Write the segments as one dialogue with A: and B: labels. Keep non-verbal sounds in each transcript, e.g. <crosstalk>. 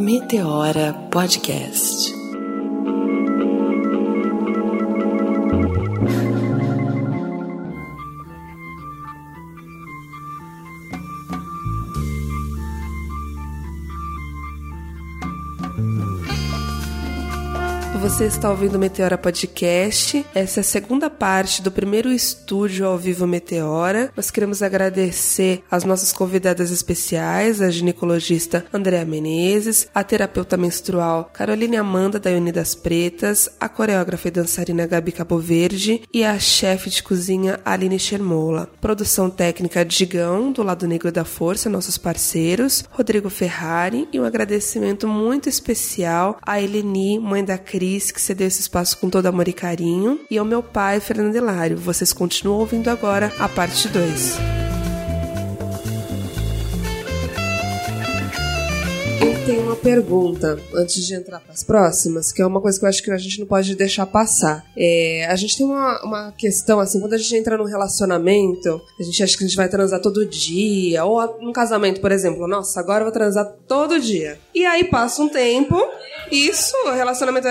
A: Meteora Podcast. Você está ouvindo o Meteora Podcast. Essa é a segunda parte do primeiro estúdio ao vivo Meteora. Nós queremos agradecer as nossas convidadas especiais, a ginecologista Andréa Menezes, a terapeuta menstrual Caroline Amanda da Unidas Pretas, a coreógrafa e dançarina Gabi Cabo Verde e a chefe de cozinha Aline Shermola. Produção técnica Digão, do lado negro da força, nossos parceiros, Rodrigo Ferrari e um agradecimento muito especial a Eleni, mãe da Cris Que cedeu esse espaço com todo amor e carinho, e ao meu pai, Fernando Hilário. Vocês continuam ouvindo agora a parte 2. Tenho uma pergunta antes de entrar para as próximas, que é uma coisa que eu acho que a gente não pode deixar passar. É, a gente tem uma, uma questão assim, quando a gente entra num relacionamento, a gente acha que a gente vai transar todo dia, ou num casamento, por exemplo, nossa, agora eu vou transar todo dia. E aí passa um tempo isso, relacionamento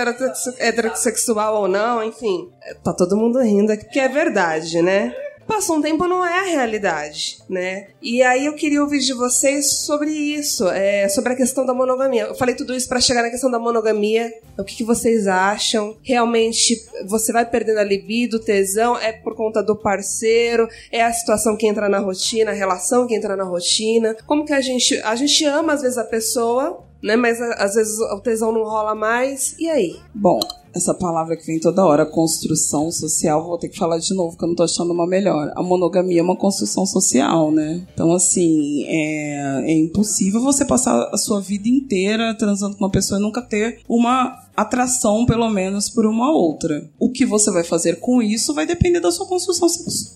A: heterossexual ou não, enfim. Tá todo mundo rindo aqui, porque é verdade, né? Passou um tempo, não é a realidade, né? E aí eu queria ouvir de vocês sobre isso, é, sobre a questão da monogamia. Eu falei tudo isso para chegar na questão da monogamia. O que, que, vocês acham? Realmente você vai perdendo a libido, tesão? É por conta do parceiro? É a situação que entra na rotina, a relação que entra na rotina? Como que a gente. A gente ama às vezes a pessoa, né? Mas às vezes o tesão não rola mais. E aí?
B: Bom, essa palavra que vem toda hora, construção social, vou ter que falar de novo, que eu não tô achando uma melhor. A monogamia é uma construção social, né? Então, assim, é, é impossível você passar a sua vida inteira transando com uma pessoa e nunca ter uma atração, pelo menos, por uma outra. O que você vai fazer com isso vai depender da sua construção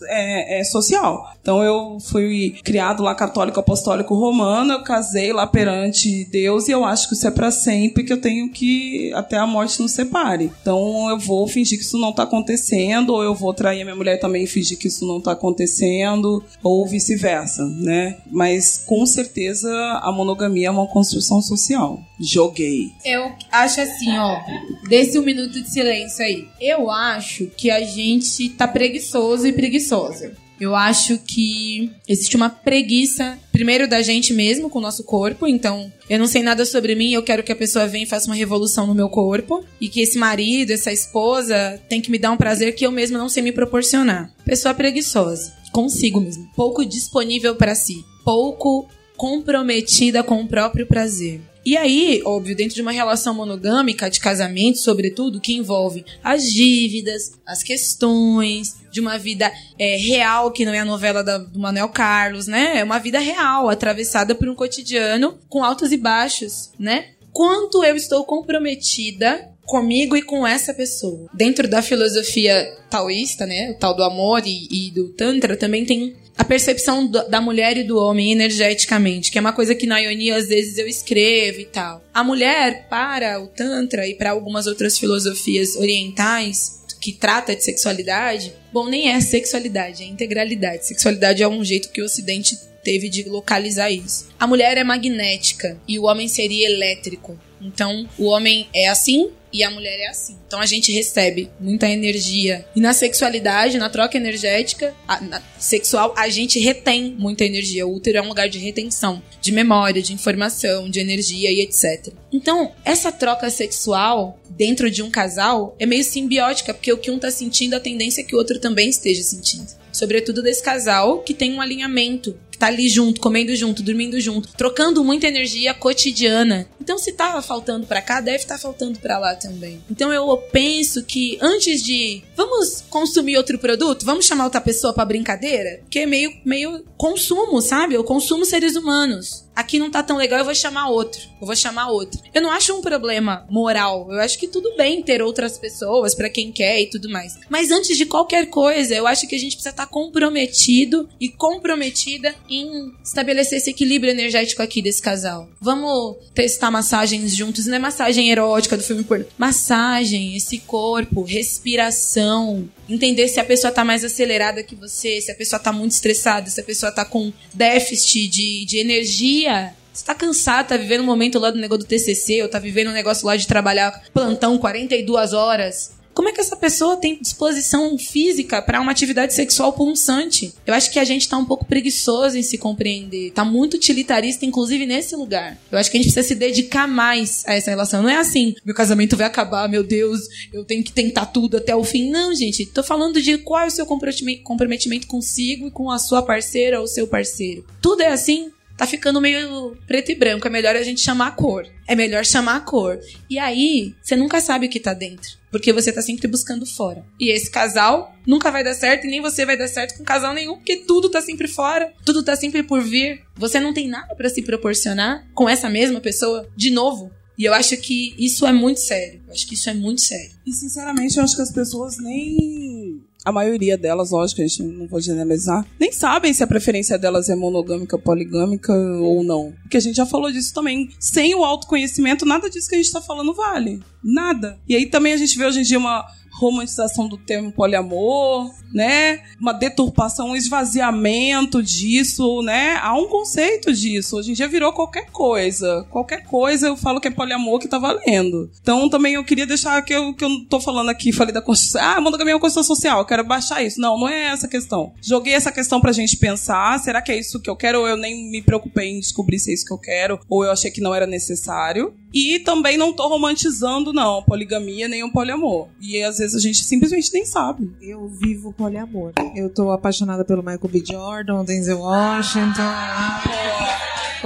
B: é, é, social. Então, eu fui criado lá católico apostólico romano, eu casei lá perante Deus e eu acho que isso é para sempre, que eu tenho que até a morte nos separe. Então, eu vou fingir que isso não tá acontecendo, ou eu vou trair a minha mulher também e fingir que isso não tá acontecendo, ou vice-versa, né? Mas com certeza a monogamia é uma construção social. Joguei.
C: Eu acho assim, ó, desse um minuto de silêncio aí. Eu acho que a gente tá preguiçoso e preguiçosa. Eu acho que existe uma preguiça, primeiro da gente mesmo com o nosso corpo. Então, eu não sei nada sobre mim, eu quero que a pessoa venha e faça uma revolução no meu corpo. E que esse marido, essa esposa, tem que me dar um prazer que eu mesma não sei me proporcionar. Pessoa preguiçosa, consigo mesmo. Pouco disponível para si. Pouco comprometida com o próprio prazer. E aí, óbvio, dentro de uma relação monogâmica, de casamento, sobretudo, que envolve as dívidas, as questões, de uma vida é, real, que não é a novela da, do Manuel Carlos, né? É uma vida real, atravessada por um cotidiano com altos e baixos, né? Quanto eu estou comprometida comigo e com essa pessoa. Dentro da filosofia taoísta, né, o tal do amor e, e do tantra também tem a percepção da mulher e do homem energeticamente, que é uma coisa que na Ionia às vezes eu escrevo e tal. A mulher, para o Tantra e para algumas outras filosofias orientais, que trata de sexualidade, bom, nem é sexualidade, é integralidade. Sexualidade é um jeito que o Ocidente teve de localizar isso. A mulher é magnética e o homem seria elétrico. Então, o homem é assim e a mulher é assim. Então a gente recebe muita energia. E na sexualidade, na troca energética a, na, sexual, a gente retém muita energia. O útero é um lugar de retenção, de memória, de informação, de energia e etc. Então, essa troca sexual dentro de um casal é meio simbiótica, porque o que um tá sentindo, a tendência é que o outro também esteja sentindo. Sobretudo desse casal que tem um alinhamento tá ali junto, comendo junto, dormindo junto, trocando muita energia cotidiana. Então, se tava faltando para cá, deve estar tá faltando para lá também. Então, eu penso que antes de vamos consumir outro produto, vamos chamar outra pessoa para brincadeira, que é meio meio consumo, sabe? Eu consumo seres humanos aqui não tá tão legal, eu vou chamar outro. Eu vou chamar outro. Eu não acho um problema moral. Eu acho que tudo bem ter outras pessoas para quem quer e tudo mais. Mas antes de qualquer coisa, eu acho que a gente precisa estar tá comprometido e comprometida em estabelecer esse equilíbrio energético aqui desse casal. Vamos testar massagens juntos. Não é massagem erótica do filme porno. Massagem, esse corpo, respiração, entender se a pessoa tá mais acelerada que você, se a pessoa tá muito estressada, se a pessoa tá com déficit de, de energia Você tá cansado, tá vivendo um momento lá do negócio do TCC, ou tá vivendo um negócio lá de trabalhar plantão 42 horas. Como é que essa pessoa tem disposição física para uma atividade sexual punçante? Eu acho que a gente tá um pouco preguiçoso em se compreender. Tá muito utilitarista, inclusive nesse lugar. Eu acho que a gente precisa se dedicar mais a essa relação. Não é assim, meu casamento vai acabar, meu Deus, eu tenho que tentar tudo até o fim. Não, gente. Tô falando de qual é o seu comprometimento consigo e com a sua parceira ou seu parceiro. Tudo é assim, tá ficando meio preto e branco. É melhor a gente chamar a cor. É melhor chamar a cor. E aí, você nunca sabe o que tá dentro. Porque você tá sempre buscando fora. E esse casal nunca vai dar certo e nem você vai dar certo com casal nenhum, porque tudo tá sempre fora, tudo tá sempre por vir. Você não tem nada para se proporcionar com essa mesma pessoa de novo. E eu acho que isso é muito sério. Eu acho que isso é muito sério.
B: E sinceramente, eu acho que as pessoas nem a maioria delas, lógico, a gente não pode generalizar, nem sabem se a preferência delas é monogâmica, poligâmica ou não. Porque a gente já falou disso também. Sem o autoconhecimento, nada disso que a gente tá falando vale. Nada. E aí também a gente vê hoje em dia uma romantização do termo poliamor, né? Uma deturpação, um esvaziamento disso, né? Há um conceito disso. Hoje em dia virou qualquer coisa. Qualquer coisa eu falo que é poliamor que tá valendo. Então também eu queria deixar que eu, que eu tô falando aqui, falei da Constituição. Ah, monogamia é uma Constituição social, eu quero baixar isso. Não, não é essa a questão. Joguei essa questão pra gente pensar. Será que é isso que eu quero? Ou eu nem me preocupei em descobrir se é isso que eu quero? Ou eu achei que não era necessário? E também não tô romantizando, não, poligamia nem um poliamor. E às vezes a gente simplesmente nem sabe.
D: Eu vivo poliamor. Eu tô apaixonada pelo Michael B. Jordan, Denzel Washington.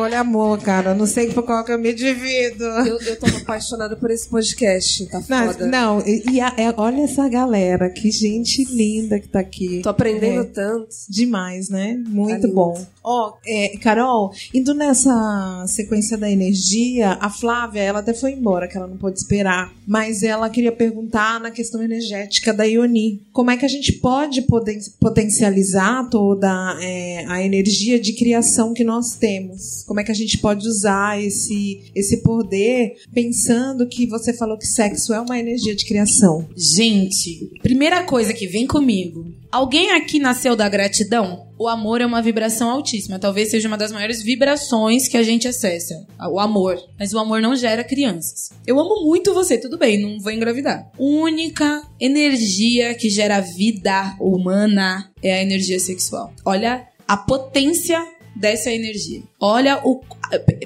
D: Poliamor, cara. Não sei por qual que eu me divido.
A: Eu, eu tô apaixonada por esse podcast. Tá foda.
D: Não, e, e a, é, olha essa galera. Que gente linda que tá aqui.
A: Tô aprendendo
D: É.
A: tanto.
D: Demais, né? Muito
A: Tá
D: bom. Ó, é, Carol, indo nessa sequência da energia, a Flávia, ela até foi embora, que ela não pôde esperar. Mas ela queria perguntar na questão energética da Ioni. Como é que a gente pode poten- potencializar toda é, a energia de criação que nós temos? Como é que a gente pode usar esse, esse poder pensando que você falou que sexo é uma energia de criação?
C: Gente, primeira coisa que vem comigo. Alguém aqui nasceu da gratidão? O amor é uma vibração altíssima. Talvez seja uma das maiores vibrações que a gente acessa. O amor. Mas o amor não gera crianças. Eu amo muito você, tudo bem, não vou engravidar. Única energia que gera vida humana é a energia sexual. Olha a potência dessa energia. Olha o.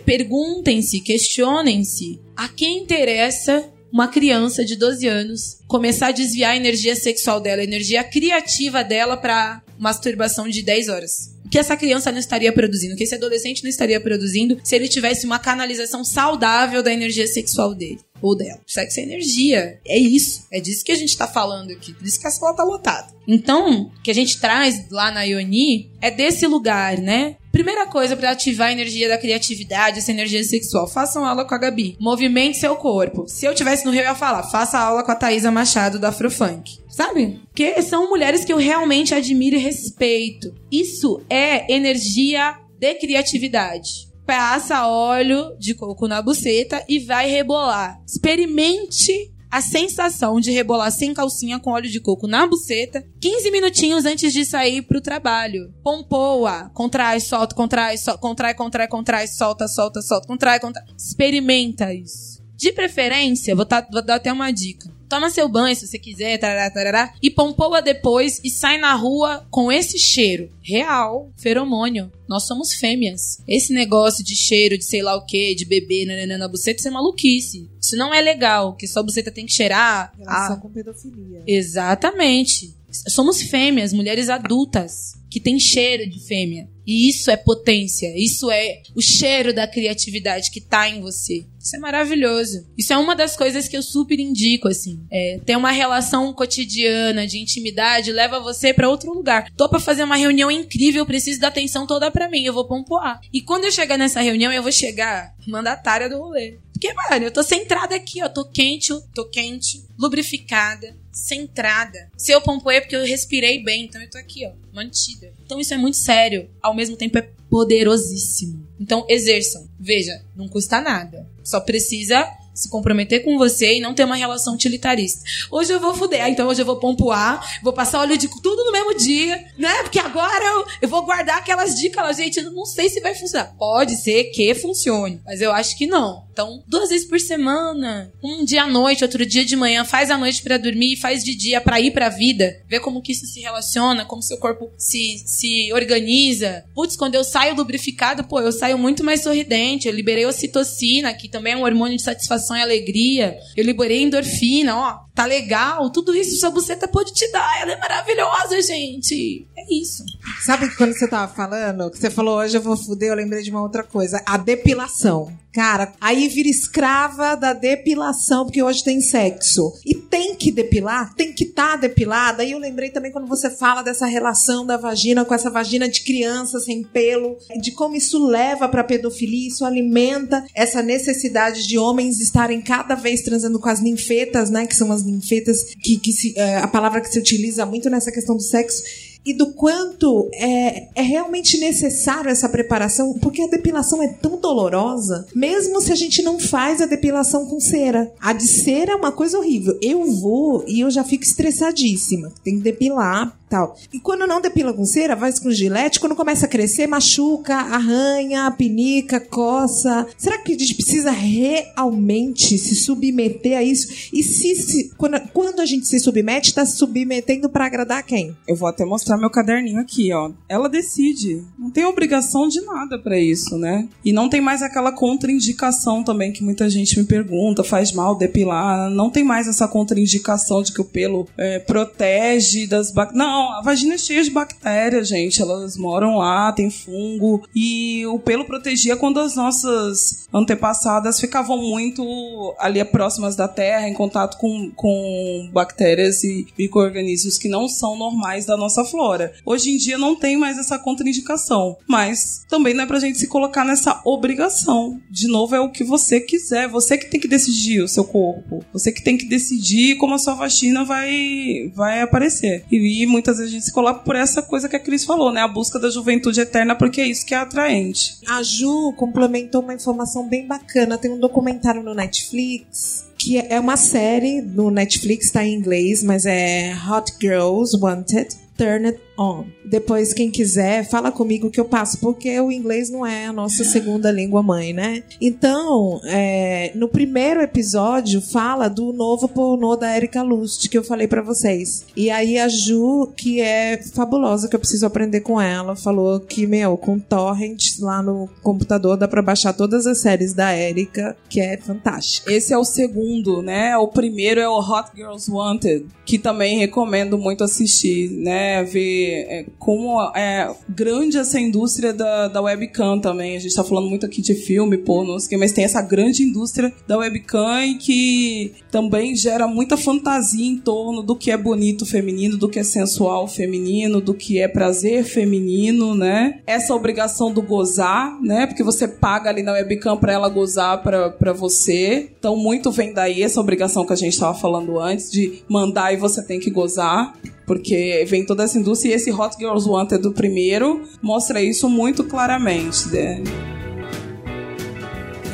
C: Perguntem-se, questionem-se. A quem interessa uma criança de 12 anos começar a desviar a energia sexual dela, a energia criativa dela para masturbação de 10 horas. O que essa criança não estaria produzindo, o que esse adolescente não estaria produzindo se ele tivesse uma canalização saudável da energia sexual dele ou dela. Sexo é energia. É isso. É disso que a gente tá falando aqui. Por isso que a sala tá lotada. Então, o que a gente traz lá na Ioni é desse lugar, né? Primeira coisa para ativar a energia da criatividade, essa energia sexual. Façam aula com a Gabi. Movimente seu corpo. Se eu tivesse no Rio, eu ia falar. Faça aula com a Thaisa Machado da Afrofunk. Sabe? Porque são mulheres que eu realmente admiro e respeito. Isso é energia de criatividade passa óleo de coco na buceta e vai rebolar. Experimente a sensação de rebolar sem calcinha com óleo de coco na buceta 15 minutinhos antes de sair pro trabalho. Pompoa, contrai, solta, contrai, solta, contrai, contrai, contrai, solta, solta, solta, contrai, contrai. Experimenta isso. De preferência, vou, tá- vou dar até uma dica. Toma seu banho se você quiser, tarará, tarará, e pompoa depois e sai na rua com esse cheiro. Real, feromônio. Nós somos fêmeas. Esse negócio de cheiro, de sei lá o que, de bebê nananã, na buceta, isso é maluquice. Isso não é legal, que sua buceta tem que cheirar.
D: Relação
C: a-
D: com pedofilia.
C: Exatamente. Somos fêmeas, mulheres adultas, que têm cheiro de fêmea. E isso é potência, isso é o cheiro da criatividade que tá em você. Isso é maravilhoso. Isso é uma das coisas que eu super indico, assim. É, ter uma relação cotidiana de intimidade leva você pra outro lugar. Tô pra fazer uma reunião incrível, preciso da atenção toda pra mim, eu vou pompoar. E quando eu chegar nessa reunião, eu vou chegar mandatária do rolê. Porque, mano, eu tô centrada aqui, ó. Tô quente, tô quente, lubrificada, centrada. Se eu pompoei é porque eu respirei bem, então eu tô aqui, ó, mantida. Então isso é muito sério. Ao mesmo tempo é poderosíssimo. Então exerçam. Veja, não custa nada. Só precisa se comprometer com você e não ter uma relação utilitarista. Hoje eu vou fuder, então hoje eu vou pompoar, vou passar óleo de tudo no mesmo dia, né? Porque agora eu, eu vou guardar aquelas dicas, gente, eu não sei se vai funcionar. Pode ser que funcione, mas eu acho que não. Então, duas vezes por semana, um dia à noite, outro dia de manhã, faz a noite para dormir, faz de dia para ir pra vida, ver como que isso se relaciona, como seu corpo se, se organiza. Putz, quando eu saio lubrificado, pô, eu saio muito mais sorridente, eu liberei ocitocina, que também é um hormônio de satisfação e alegria. Eu liberei endorfina, ó, tá legal. Tudo isso sua buceta pode te dar. Ela é maravilhosa, gente. É isso.
D: Sabe que quando você tava falando, que você falou hoje eu vou fuder, eu lembrei de uma outra coisa. A depilação. Cara, aí vira escrava da depilação, porque hoje tem sexo. E tem que depilar, tem que estar tá depilada. Aí eu lembrei também quando você fala dessa relação da vagina com essa vagina de criança sem pelo, de como isso leva pra pedofilia, isso alimenta essa necessidade de homens estarem cada vez transando com as ninfetas, né? Que são as ninfetas, que, que se, é, a palavra que se utiliza muito nessa questão do sexo e do quanto é, é realmente necessário essa preparação, porque a depilação é tão dolorosa, mesmo se a gente não faz a depilação com cera. A de cera é uma coisa horrível. Eu vou e eu já fico estressadíssima. Tem que depilar, tal. E quando não depila com cera, vai com gilete, quando começa a crescer, machuca, arranha, pinica, coça. Será que a gente precisa realmente se submeter a isso? E se, se quando, quando a gente se submete, está se submetendo para agradar quem?
B: Eu vou até mostrar meu caderninho aqui, ó. Ela decide. Não tem obrigação de nada para isso, né? E não tem mais aquela contraindicação também que muita gente me pergunta, faz mal depilar. Não tem mais essa contraindicação de que o pelo é, protege das bactérias. Não, a vagina é cheia de bactérias, gente. Elas moram lá, tem fungo. E o pelo protegia quando as nossas antepassadas ficavam muito ali próximas da terra, em contato com, com bactérias e micro-organismos que não são normais da nossa flora. Hoje em dia não tem mais essa contraindicação. Mas também não é pra gente se colocar nessa obrigação. De novo, é o que você quiser. Você que tem que decidir o seu corpo. Você que tem que decidir como a sua vagina vai, vai aparecer. E, e muitas muitas vezes a gente se coloca por essa coisa que a Cris falou, né? A busca da juventude eterna, porque é isso que é atraente.
D: A Ju complementou uma informação bem bacana. Tem um documentário no Netflix que é uma série no Netflix, tá em inglês, mas é Hot Girls Wanted. Turn It On. Depois, quem quiser, fala comigo que eu passo, porque o inglês não é a nossa segunda língua mãe, né? Então, é, no primeiro episódio, fala do novo pornô da Erika Lust, que eu falei para vocês. E aí a Ju, que é fabulosa, que eu preciso aprender com ela, falou que, meu, com torrent lá no computador dá pra baixar todas as séries da Erika, que é fantástico.
B: Esse é o segundo, né? O primeiro é o Hot Girls Wanted, que também recomendo muito assistir, né? né, é, como é grande essa indústria da, da webcam também. A gente tá falando muito aqui de filme, pô, não sei o que, mas tem essa grande indústria da webcam e que também gera muita fantasia em torno do que é bonito feminino, do que é sensual feminino, do que é prazer feminino, né? Essa obrigação do gozar, né? Porque você paga ali na webcam pra ela gozar pra, pra você. Então, muito vem daí essa obrigação que a gente tava falando antes, de mandar e você tem que gozar porque vem toda essa indústria e esse Hot Girls Wanted do primeiro mostra isso muito claramente. Né?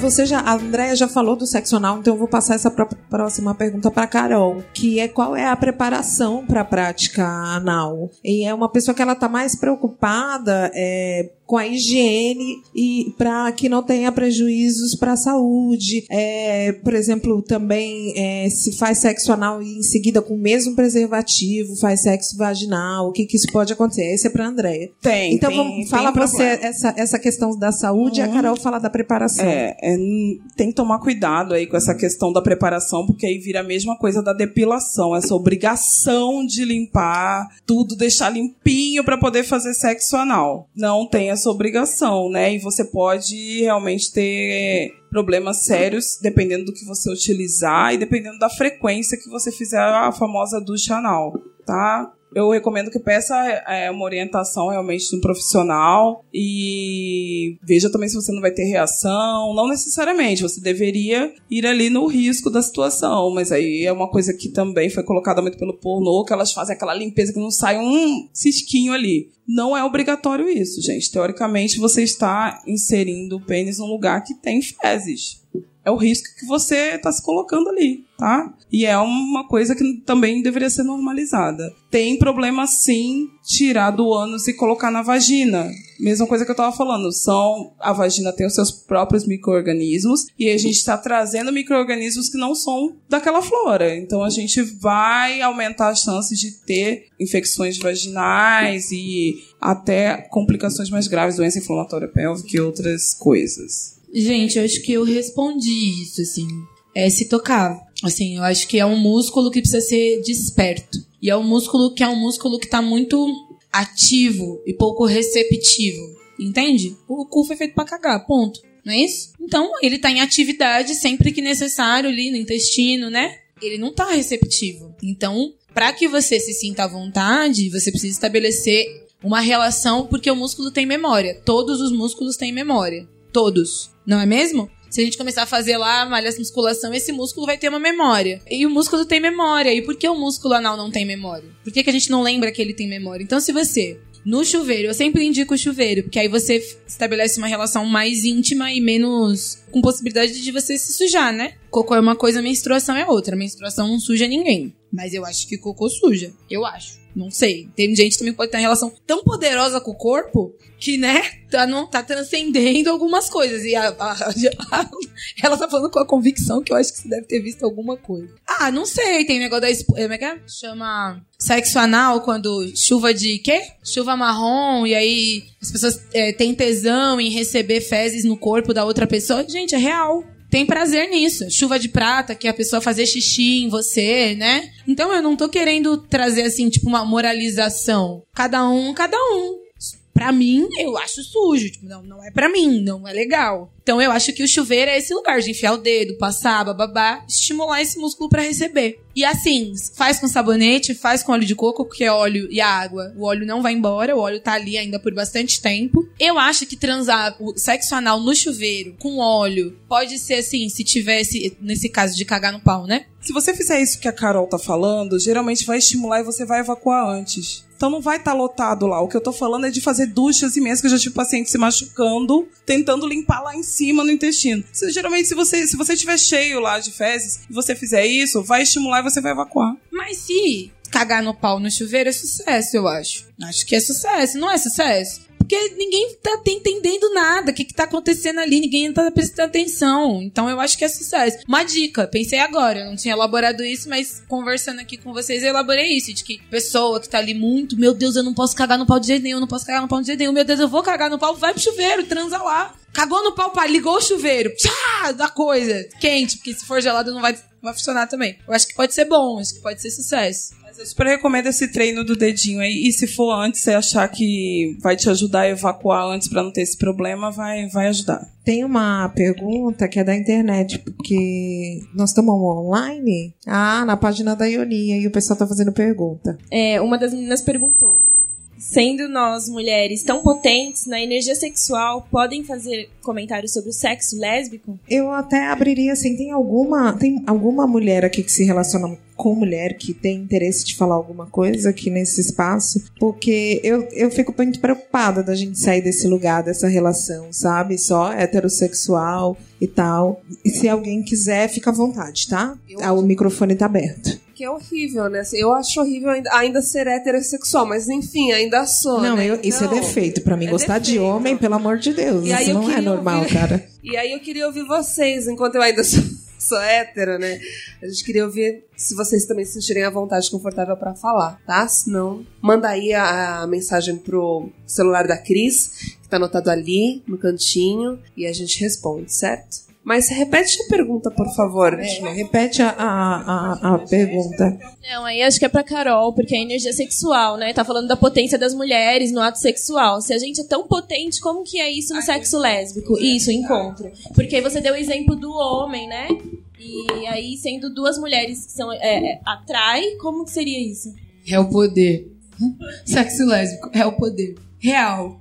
D: Você já, a Andrea já falou do sexo anal, então eu vou passar essa próxima pergunta para Carol, que é qual é a preparação para a prática anal? E é uma pessoa que ela tá mais preocupada é, com a higiene e para que não tenha prejuízos para a saúde. É, por exemplo, também é, se faz sexo anal e em seguida com o mesmo preservativo faz sexo vaginal, o que, que isso pode acontecer? Esse é para Andréia.
B: Tem.
D: Então
B: tem,
D: vamos fala você essa, essa questão da saúde e a uhum. Carol fala da preparação.
B: É, é, tem que tomar cuidado aí com essa questão da preparação, porque aí vira a mesma coisa da depilação, essa obrigação de limpar tudo, deixar limpinho para poder fazer sexo anal. Não tem essa obrigação, né? E você pode realmente ter problemas sérios dependendo do que você utilizar e dependendo da frequência que você fizer a famosa ducha anal, tá? Eu recomendo que peça é, uma orientação realmente de um profissional e veja também se você não vai ter reação. Não necessariamente, você deveria ir ali no risco da situação, mas aí é uma coisa que também foi colocada muito pelo pornô, que elas fazem aquela limpeza que não sai um cisquinho ali. Não é obrigatório isso, gente. Teoricamente, você está inserindo o pênis num lugar que tem fezes. É o risco que você está se colocando ali, tá? E é uma coisa que também deveria ser normalizada. Tem problema sim tirar do ânus e colocar na vagina. Mesma coisa que eu estava falando, são a vagina tem os seus próprios micro-organismos e a gente está trazendo micro-organismos que não são daquela flora. Então a gente vai aumentar as chances de ter infecções vaginais e até complicações mais graves, doença inflamatória pélvica e outras coisas.
C: Gente, eu acho que eu respondi isso, assim. É se tocar. Assim, eu acho que é um músculo que precisa ser desperto. E é um músculo que é um músculo que tá muito ativo e pouco receptivo. Entende? O cu foi feito para cagar, ponto. Não é isso? Então, ele tá em atividade sempre que necessário ali no intestino, né? Ele não tá receptivo. Então, para que você se sinta à vontade, você precisa estabelecer uma relação, porque o músculo tem memória. Todos os músculos têm memória. Todos. Não é mesmo? Se a gente começar a fazer lá malha musculação, esse músculo vai ter uma memória. E o músculo tem memória. E por que o músculo anal não tem memória? Por que, que a gente não lembra que ele tem memória? Então, se você no chuveiro, eu sempre indico o chuveiro, porque aí você estabelece uma relação mais íntima e menos com possibilidade de você se sujar, né? Cocô é uma coisa, menstruação é outra. Menstruação não suja ninguém. Mas eu acho que cocô suja. Eu acho. Não sei. Tem gente também que pode ter uma relação tão poderosa com o corpo que, né, tá, não, tá transcendendo algumas coisas. E a, a, a, <laughs> ela tá falando com a convicção que eu acho que você deve ter visto alguma coisa. Ah, não sei. Tem negócio da. Como é que é? Chama sexo anal quando chuva de quê? Chuva marrom, e aí as pessoas é, têm tesão em receber fezes no corpo da outra pessoa. Gente, é real tem prazer nisso. Chuva de prata, que a pessoa fazer xixi em você, né? Então eu não tô querendo trazer assim, tipo, uma moralização. Cada um, cada um. Pra mim, eu acho sujo. Tipo, não, não é pra mim, não é legal. Então eu acho que o chuveiro é esse lugar de enfiar o dedo, passar, bababá, estimular esse músculo para receber. E assim, faz com sabonete, faz com óleo de coco, porque é óleo e água. O óleo não vai embora, o óleo tá ali ainda por bastante tempo. Eu acho que transar o sexo anal no chuveiro com óleo pode ser assim, se tivesse, nesse caso de cagar no pau, né?
B: Se você fizer isso que a Carol tá falando, geralmente vai estimular e você vai evacuar antes. Então não vai estar tá lotado lá. O que eu tô falando é de fazer duchas imensas, que eu já tive paciente se machucando, tentando limpar lá em cima no intestino. Geralmente, se você, se você estiver cheio lá de fezes e você fizer isso, vai estimular e você vai evacuar.
C: Mas se cagar no pau no chuveiro é sucesso, eu acho. Acho que é sucesso. Não é sucesso? porque ninguém tá entendendo nada. O que, que tá acontecendo ali? Ninguém tá prestando atenção. Então eu acho que é sucesso. Uma dica, pensei agora, eu não tinha elaborado isso, mas conversando aqui com vocês, eu elaborei isso. De que pessoa que tá ali muito, meu Deus, eu não posso cagar no pau de jeito nenhum, eu não posso cagar no pau de jeito nenhum, meu Deus, eu vou cagar no pau, vai pro chuveiro, transa lá. Cagou no pau, pai, ligou o chuveiro. Tchá, da coisa. Quente, porque se for gelado não vai, vai funcionar também. Eu acho que pode ser bom, acho que pode ser sucesso.
B: Eu super recomendo esse treino do dedinho aí. E se for antes, você achar que vai te ajudar a evacuar antes para não ter esse problema, vai, vai ajudar.
D: Tem uma pergunta que é da internet, porque nós estamos online. Ah, na página da Ionia e o pessoal tá fazendo pergunta.
E: É, uma das meninas perguntou: sendo nós mulheres tão potentes na energia sexual, podem fazer comentários sobre o sexo lésbico?
D: Eu até abriria assim, tem alguma, tem alguma mulher aqui que se relaciona com mulher que tem interesse de falar alguma coisa aqui nesse espaço, porque eu, eu fico muito preocupada da gente sair desse lugar, dessa relação, sabe? Só heterossexual e tal. E se alguém quiser, fica à vontade, tá? Eu... O microfone tá aberto
A: que é horrível, né? Assim, eu acho horrível ainda, ainda, ser heterossexual, mas enfim, ainda sou.
D: Não,
A: né?
D: eu, isso é defeito. para mim, é gostar defeito. de homem, pelo amor de Deus. E isso não é normal, ouvir... cara. <laughs>
A: E aí eu queria ouvir vocês, enquanto eu ainda sou <laughs> sou hétero, né? A gente queria ouvir se vocês também se sentirem à vontade confortável para falar, tá? Se não, manda aí a, a, mensagem pro celular da Cris, que tá anotado ali no cantinho, e a gente responde, certo? Mas repete a pergunta, por favor.
D: É, repete a, a, a, pergunta.
E: Não, aí acho que é pra Carol, porque é energia sexual, né? Tá falando da potência das mulheres no ato sexual. Se a gente é tão potente, como que é isso no sexo lésbico? Isso, encontro. Porque você deu o exemplo do homem, né? E aí, sendo duas mulheres que são. É, é, atrai, como que seria isso?
C: É o poder. Sexo lésbico é o poder. Real.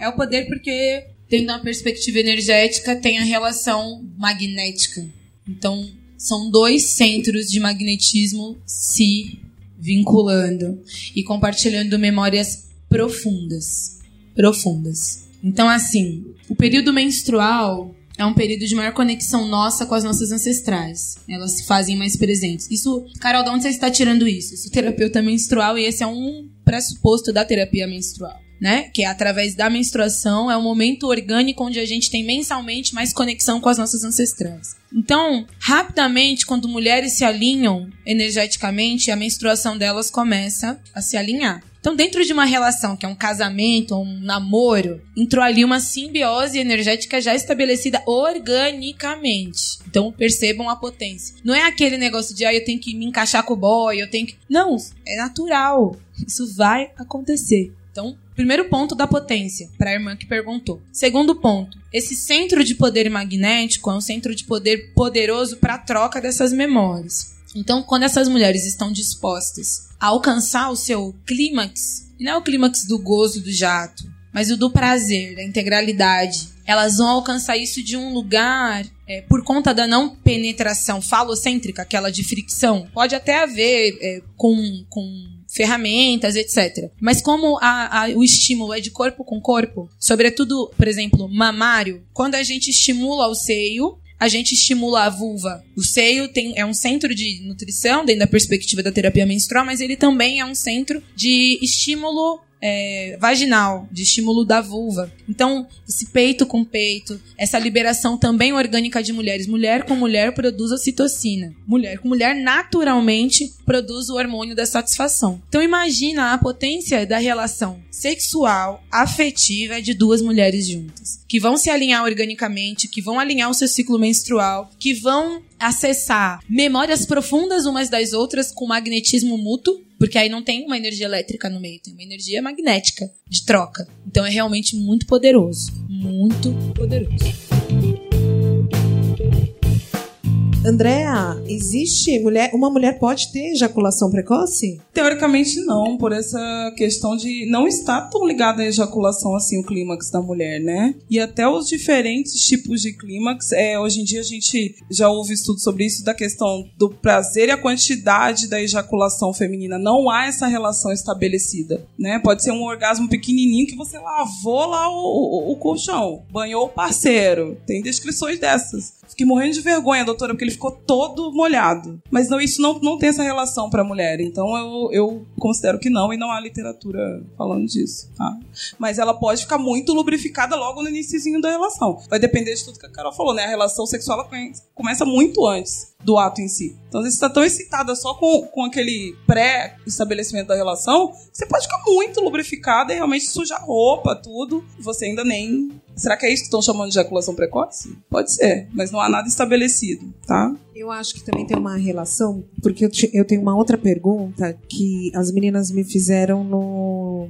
C: É o poder porque tendo uma perspectiva energética, tem a relação magnética. Então, são dois centros de magnetismo se vinculando e compartilhando memórias profundas. Profundas. Então, assim, o período menstrual é um período de maior conexão nossa com as nossas ancestrais. Elas se fazem mais presentes. Isso, Carol, de onde você está tirando isso? Isso é terapeuta menstrual e esse é um pressuposto da terapia menstrual. Né? Que é através da menstruação, é um momento orgânico onde a gente tem mensalmente mais conexão com as nossas ancestrais. Então, rapidamente, quando mulheres se alinham energeticamente, a menstruação delas começa a se alinhar. Então, dentro de uma relação que é um casamento, um namoro, entrou ali uma simbiose energética já estabelecida organicamente. Então, percebam a potência. Não é aquele negócio de, ah, eu tenho que me encaixar com o boy, eu tenho que. Não, é natural. Isso vai acontecer. Então, primeiro ponto da potência, para a irmã que perguntou. Segundo ponto, esse centro de poder magnético é um centro de poder poderoso para a troca dessas memórias. Então, quando essas mulheres estão dispostas a alcançar o seu clímax, e não é o clímax do gozo do jato, mas o do prazer, da integralidade, elas vão alcançar isso de um lugar é, por conta da não penetração falocêntrica, aquela de fricção. Pode até haver é, com, com ferramentas, etc. Mas como a, a, o estímulo é de corpo com corpo, sobretudo, por exemplo, mamário, quando a gente estimula o seio, a gente estimula a vulva. O seio tem, é um centro de nutrição, dentro da perspectiva da terapia menstrual, mas ele também é um centro de estímulo é, vaginal, de estímulo da vulva. Então, esse peito com peito, essa liberação também orgânica de mulheres. Mulher com mulher produz ocitocina. Mulher com mulher naturalmente produz o hormônio da satisfação. Então, imagina a potência da relação sexual, afetiva de duas mulheres juntas. Que vão se alinhar organicamente, que vão alinhar o seu ciclo menstrual, que vão acessar memórias profundas umas das outras com magnetismo mútuo, porque aí não tem uma energia elétrica no meio, tem uma energia magnética de troca. Então é realmente muito poderoso. Muito poderoso.
D: Andréa, existe mulher, uma mulher pode ter ejaculação precoce?
B: Teoricamente não, por essa questão de não estar tão ligada à ejaculação assim o clímax da mulher, né? E até os diferentes tipos de clímax, é, hoje em dia a gente já ouve estudos sobre isso da questão do prazer e a quantidade da ejaculação feminina. Não há essa relação estabelecida, né? Pode ser um orgasmo pequenininho que você lavou lá o, o, o colchão, banhou o parceiro. Tem descrições dessas. Fiquei morrendo de vergonha, doutora, porque ele ficou todo molhado. Mas não, isso não, não tem essa relação para mulher. Então eu, eu considero que não, e não há literatura falando disso. Tá? Mas ela pode ficar muito lubrificada logo no iníciozinho da relação. Vai depender de tudo que a Carol falou, né? A relação sexual começa muito antes do ato em si. Então, você está tão excitada só com, com aquele pré-estabelecimento da relação, você pode ficar muito lubrificada e realmente sujar roupa, tudo. Você ainda nem Será que é isso que estão chamando de ejaculação precoce? Pode ser, mas não há nada estabelecido, tá?
D: Eu acho que também tem uma relação, porque eu, te, eu tenho uma outra pergunta que as meninas me fizeram no,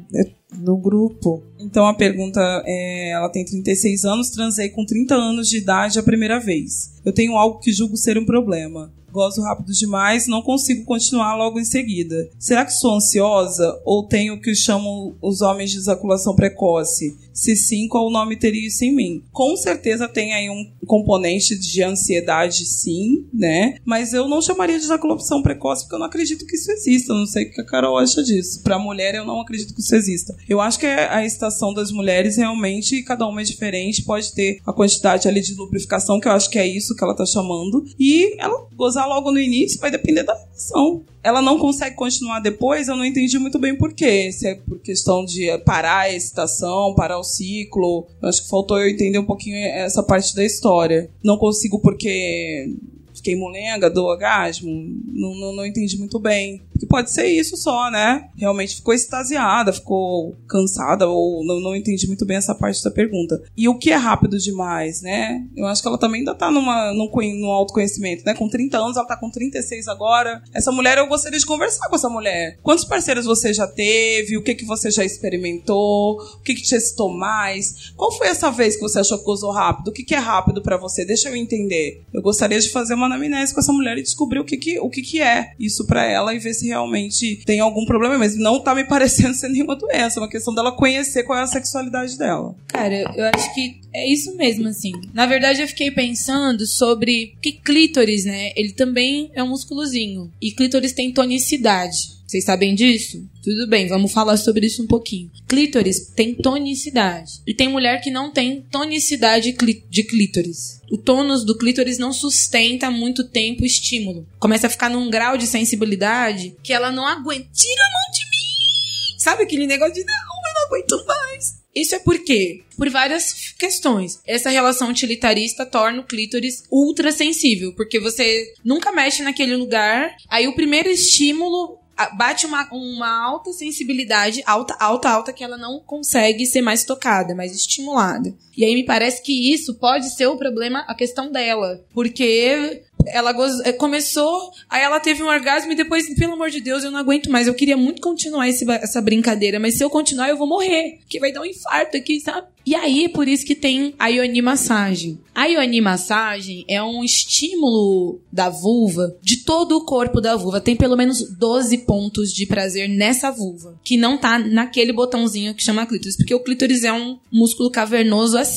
D: no grupo.
B: Então a pergunta é: ela tem 36 anos, transei com 30 anos de idade a primeira vez. Eu tenho algo que julgo ser um problema gosto rápido demais, não consigo continuar logo em seguida. Será que sou ansiosa ou tenho o que chamam os homens de ejaculação precoce? Se sim, qual o nome teria isso em mim? Com certeza tem aí um componente de ansiedade, sim, né? Mas eu não chamaria de ejaculação precoce porque eu não acredito que isso exista. Eu não sei o que a Carol acha disso. Para mulher, eu não acredito que isso exista. Eu acho que a estação das mulheres realmente, cada uma é diferente, pode ter a quantidade ali de lubrificação, que eu acho que é isso que ela tá chamando, e ela gozar logo no início vai depender da relação ela não consegue continuar depois, eu não entendi muito bem por quê. Se é por questão de parar a excitação, parar o ciclo. Eu acho que faltou eu entender um pouquinho essa parte da história. Não consigo porque fiquei molenga do orgasmo, não, não, não entendi muito bem. Que pode ser isso só, né? Realmente ficou extasiada, ficou cansada, ou não, não entendi muito bem essa parte da pergunta. E o que é rápido demais, né? Eu acho que ela também ainda tá numa, num, num autoconhecimento, né? Com 30 anos, ela tá com 36 agora. Essa mulher, eu gostaria de conversar com essa mulher. Quantos parceiros você já teve? O que que você já experimentou? O que que te excitou mais? Qual foi essa vez que você achou que gozou rápido? O que que é rápido para você? Deixa eu entender. Eu gostaria de fazer uma anamnese com essa mulher e descobrir o que que, o que, que é isso para ela e ver se realmente tem algum problema, mas não tá me parecendo ser nenhuma doença, é uma questão dela conhecer qual é a sexualidade dela.
C: Cara, eu acho que é isso mesmo, assim. Na verdade, eu fiquei pensando sobre que clítoris, né? Ele também é um músculozinho. E clítoris tem tonicidade. Vocês sabem disso? Tudo bem, vamos falar sobre isso um pouquinho. Clítoris tem tonicidade. E tem mulher que não tem tonicidade de clítoris. O tônus do clítoris não sustenta muito tempo o estímulo. Começa a ficar num grau de sensibilidade que ela não aguenta. Tira a mão de mim! Sabe aquele negócio de não, eu não aguento mais. Isso é por quê? Por várias questões. Essa relação utilitarista torna o clítoris ultra sensível, porque você nunca mexe naquele lugar, aí o primeiro estímulo bate uma, uma alta sensibilidade, alta, alta, alta, que ela não consegue ser mais tocada, mais estimulada. E aí me parece que isso pode ser o problema, a questão dela. Porque ela goz- eh, começou, aí ela teve um orgasmo e depois, pelo amor de Deus, eu não aguento mais. Eu queria muito continuar esse essa brincadeira, mas se eu continuar, eu vou morrer. Que vai dar um infarto aqui, sabe? E aí, por isso que tem a Ioni Massagem. A Ioni Massagem é um estímulo da vulva, de todo o corpo da vulva. Tem pelo menos 12 pontos de prazer nessa vulva, que não tá naquele botãozinho que chama clítoris, porque o clítoris é um músculo cavernoso assim.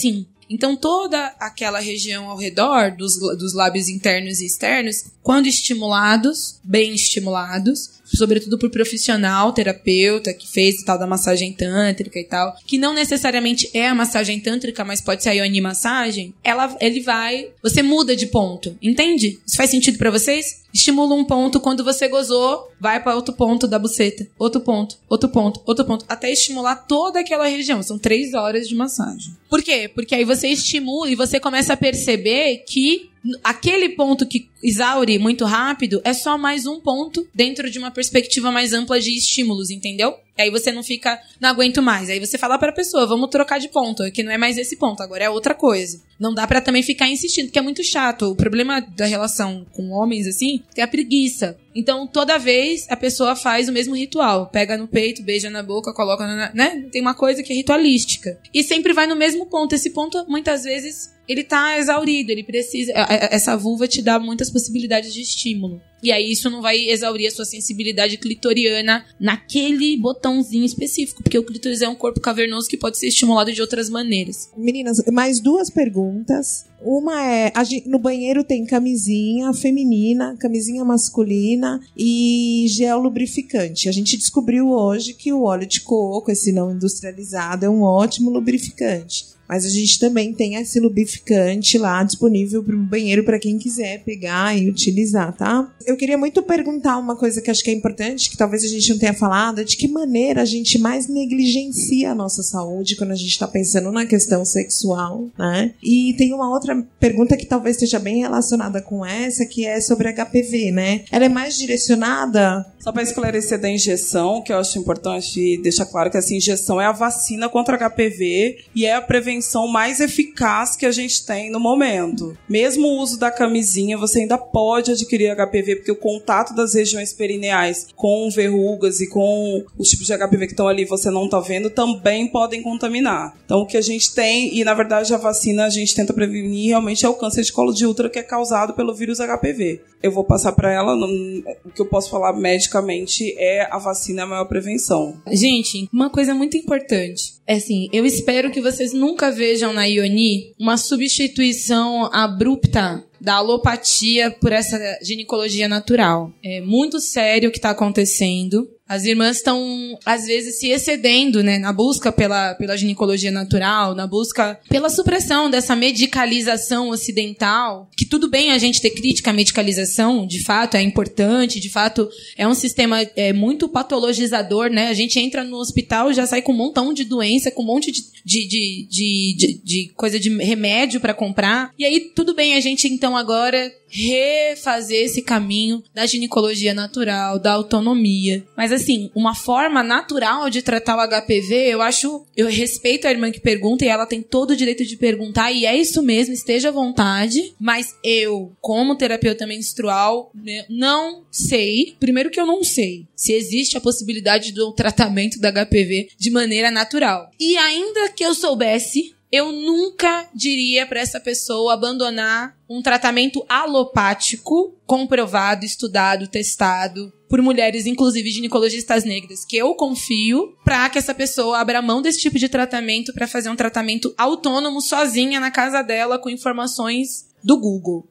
C: Então, toda aquela região ao redor dos, dos lábios internos e externos, quando estimulados, bem estimulados, sobretudo por profissional, terapeuta, que fez tal da massagem tântrica e tal, que não necessariamente é a massagem tântrica, mas pode ser a yoni massagem, ela, ele vai, você muda de ponto, entende? Isso faz sentido pra vocês? Estimula um ponto, quando você gozou, vai pra outro ponto da buceta, outro ponto, outro ponto, outro ponto, até estimular toda aquela região. São três horas de massagem. Por quê? Porque aí você estimula e você começa a perceber que aquele ponto que exaure muito rápido é só mais um ponto dentro de uma perspectiva mais ampla de estímulos, entendeu? Aí você não fica, não aguento mais. Aí você fala pra pessoa, vamos trocar de ponto, que não é mais esse ponto, agora é outra coisa. Não dá pra também ficar insistindo, que é muito chato. O problema da relação com homens, assim, é a preguiça. Então, toda vez a pessoa faz o mesmo ritual. Pega no peito, beija na boca, coloca na. né? Tem uma coisa que é ritualística. E sempre vai no mesmo ponto. Esse ponto, muitas vezes, ele tá exaurido, ele precisa. a- a- Essa vulva te dá muitas possibilidades de estímulo. E aí isso não vai exaurir a sua sensibilidade clitoriana naquele botãozinho específico, porque o clítoris é um corpo cavernoso que pode ser estimulado de outras maneiras.
D: Meninas, mais duas perguntas. Uma é: no banheiro tem camisinha feminina, camisinha masculina e gel lubrificante. A gente descobriu hoje que o óleo de coco, esse não industrializado, é um ótimo lubrificante. Mas a gente também tem esse lubrificante lá disponível para o banheiro para quem quiser pegar e utilizar, tá? Eu queria muito perguntar uma coisa que acho que é importante, que talvez a gente não tenha falado, de que maneira a gente mais negligencia a nossa saúde quando a gente está pensando na questão sexual, né? E tem uma outra pergunta que talvez esteja bem relacionada com essa, que é sobre HPV, né? Ela é mais direcionada
B: Só para esclarecer da injeção, que eu acho importante deixar claro que essa injeção é a vacina contra HPV e é a prevenção mais eficaz que a gente tem no momento. Mesmo o uso da camisinha, você ainda pode adquirir HPV, porque o contato das regiões perineais com verrugas e com os tipos de HPV que estão ali você não tá vendo também podem contaminar. Então o que a gente tem, e na verdade a vacina a gente tenta prevenir realmente é o câncer de colo de útero que é causado pelo vírus HPV. Eu vou passar para ela, o que eu posso falar medicamente é a vacina a maior prevenção.
C: Gente, uma coisa muito importante. É assim, eu espero que vocês nunca vejam na Ioni uma substituição abrupta da alopatia por essa ginecologia natural. É muito sério o que está acontecendo. As irmãs estão, às vezes, se excedendo, né, na busca pela, pela ginecologia natural, na busca pela supressão dessa medicalização ocidental, que tudo bem a gente ter crítica à medicalização, de fato, é importante, de fato, é um sistema é, muito patologizador, né? A gente entra no hospital e já sai com um montão de doença, com um monte de, de, de, de, de- de coisa de remédio para comprar. E aí, tudo bem a gente, então, agora refazer esse caminho da ginecologia natural, da autonomia. Mas assim, uma forma natural de tratar o HPV, eu acho, eu respeito a irmã que pergunta e ela tem todo o direito de perguntar e é isso mesmo, esteja à vontade, mas eu, como terapeuta menstrual, né, não sei, primeiro que eu não sei se existe a possibilidade do tratamento da HPV de maneira natural. E ainda que eu soubesse, eu nunca diria para essa pessoa abandonar um tratamento alopático, comprovado, estudado, testado por mulheres, inclusive ginecologistas negras, que eu confio, para que essa pessoa abra mão desse tipo de tratamento para fazer um tratamento autônomo sozinha na casa dela com informações do Google.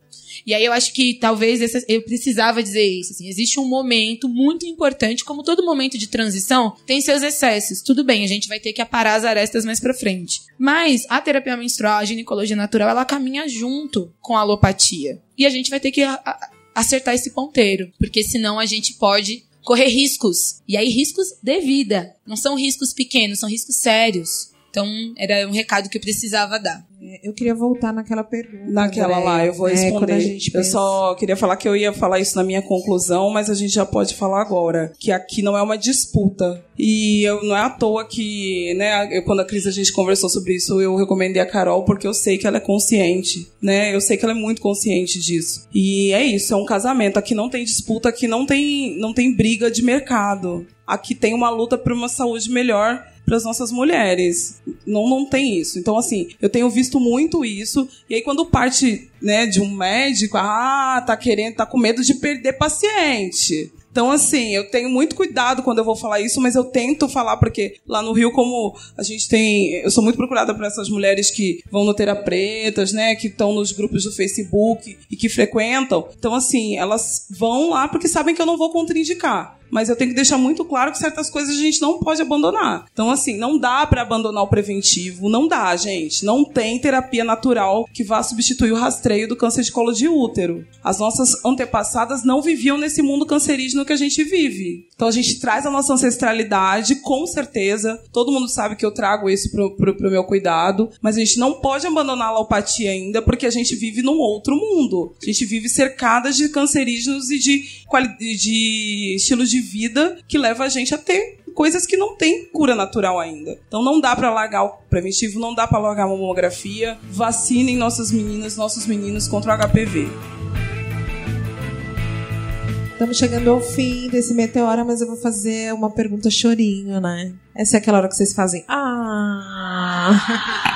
C: E aí eu acho que talvez essa, eu precisava dizer isso. Assim, existe um momento muito importante, como todo momento de transição, tem seus excessos. Tudo bem, a gente vai ter que aparar as arestas mais pra frente. Mas a terapia menstrual, a ginecologia natural, ela caminha junto com a alopatia. E a gente vai ter que acertar esse ponteiro, porque senão a gente pode correr riscos. E aí, riscos de vida. Não são riscos pequenos, são riscos sérios. Então, era um recado que eu precisava dar.
D: É, Eu queria voltar naquela pergunta.
B: Naquela lá, eu vou
D: É, quando
B: responder.
D: a gente
B: eu
D: pensa-
B: só queria falar que eu ia falar isso na minha conclusão, mas a gente já pode falar agora. Que aqui não é uma disputa. E eu, não é à toa que, né, eu- quando a Cris a gente conversou sobre isso, eu recomendei a Carol porque eu sei que ela é consciente, né? Eu sei que ela é muito consciente disso. E é isso, é um casamento. Aqui não tem disputa, aqui não tem, não tem briga de mercado. Aqui tem uma luta por uma saúde melhor para as nossas mulheres. Não, não tem isso. Então, assim, eu tenho visto muito isso. E aí, quando parte né, de um médico, ah, tá querendo, tá com medo de perder paciente. Então, assim, eu tenho muito cuidado quando eu vou falar isso, mas eu tento falar, porque lá no Rio, como a gente tem. Eu sou muito procurada por essas mulheres que vão no Teira Pretas, né? Que estão nos grupos do Facebook e que frequentam. Então, assim, elas vão lá porque sabem que eu não vou contraindicar mas eu tenho que deixar muito claro que certas coisas a gente não pode abandonar. Então, assim, não dá para abandonar o preventivo, não dá, gente. Não tem terapia natural que vá substituir o rastreio do câncer de colo de útero. As nossas antepassadas não viviam nesse mundo cancerígeno que a gente vive. Então, a gente traz a nossa ancestralidade, com certeza. Todo mundo sabe que eu trago isso pro, pro, pro meu cuidado, mas a gente não pode abandonar a alopatia ainda, porque a gente vive num outro mundo. A gente vive cercada de cancerígenos e de, de estilos de vida que leva a gente a ter coisas que não tem cura natural ainda. Então não dá pra largar o preventivo, não dá pra largar a mamografia. Vacinem nossas meninas, nossos meninos contra o HPV.
D: Estamos chegando ao fim desse meteora, mas eu vou fazer uma pergunta chorinho, né? Essa é aquela hora que vocês fazem. Ah!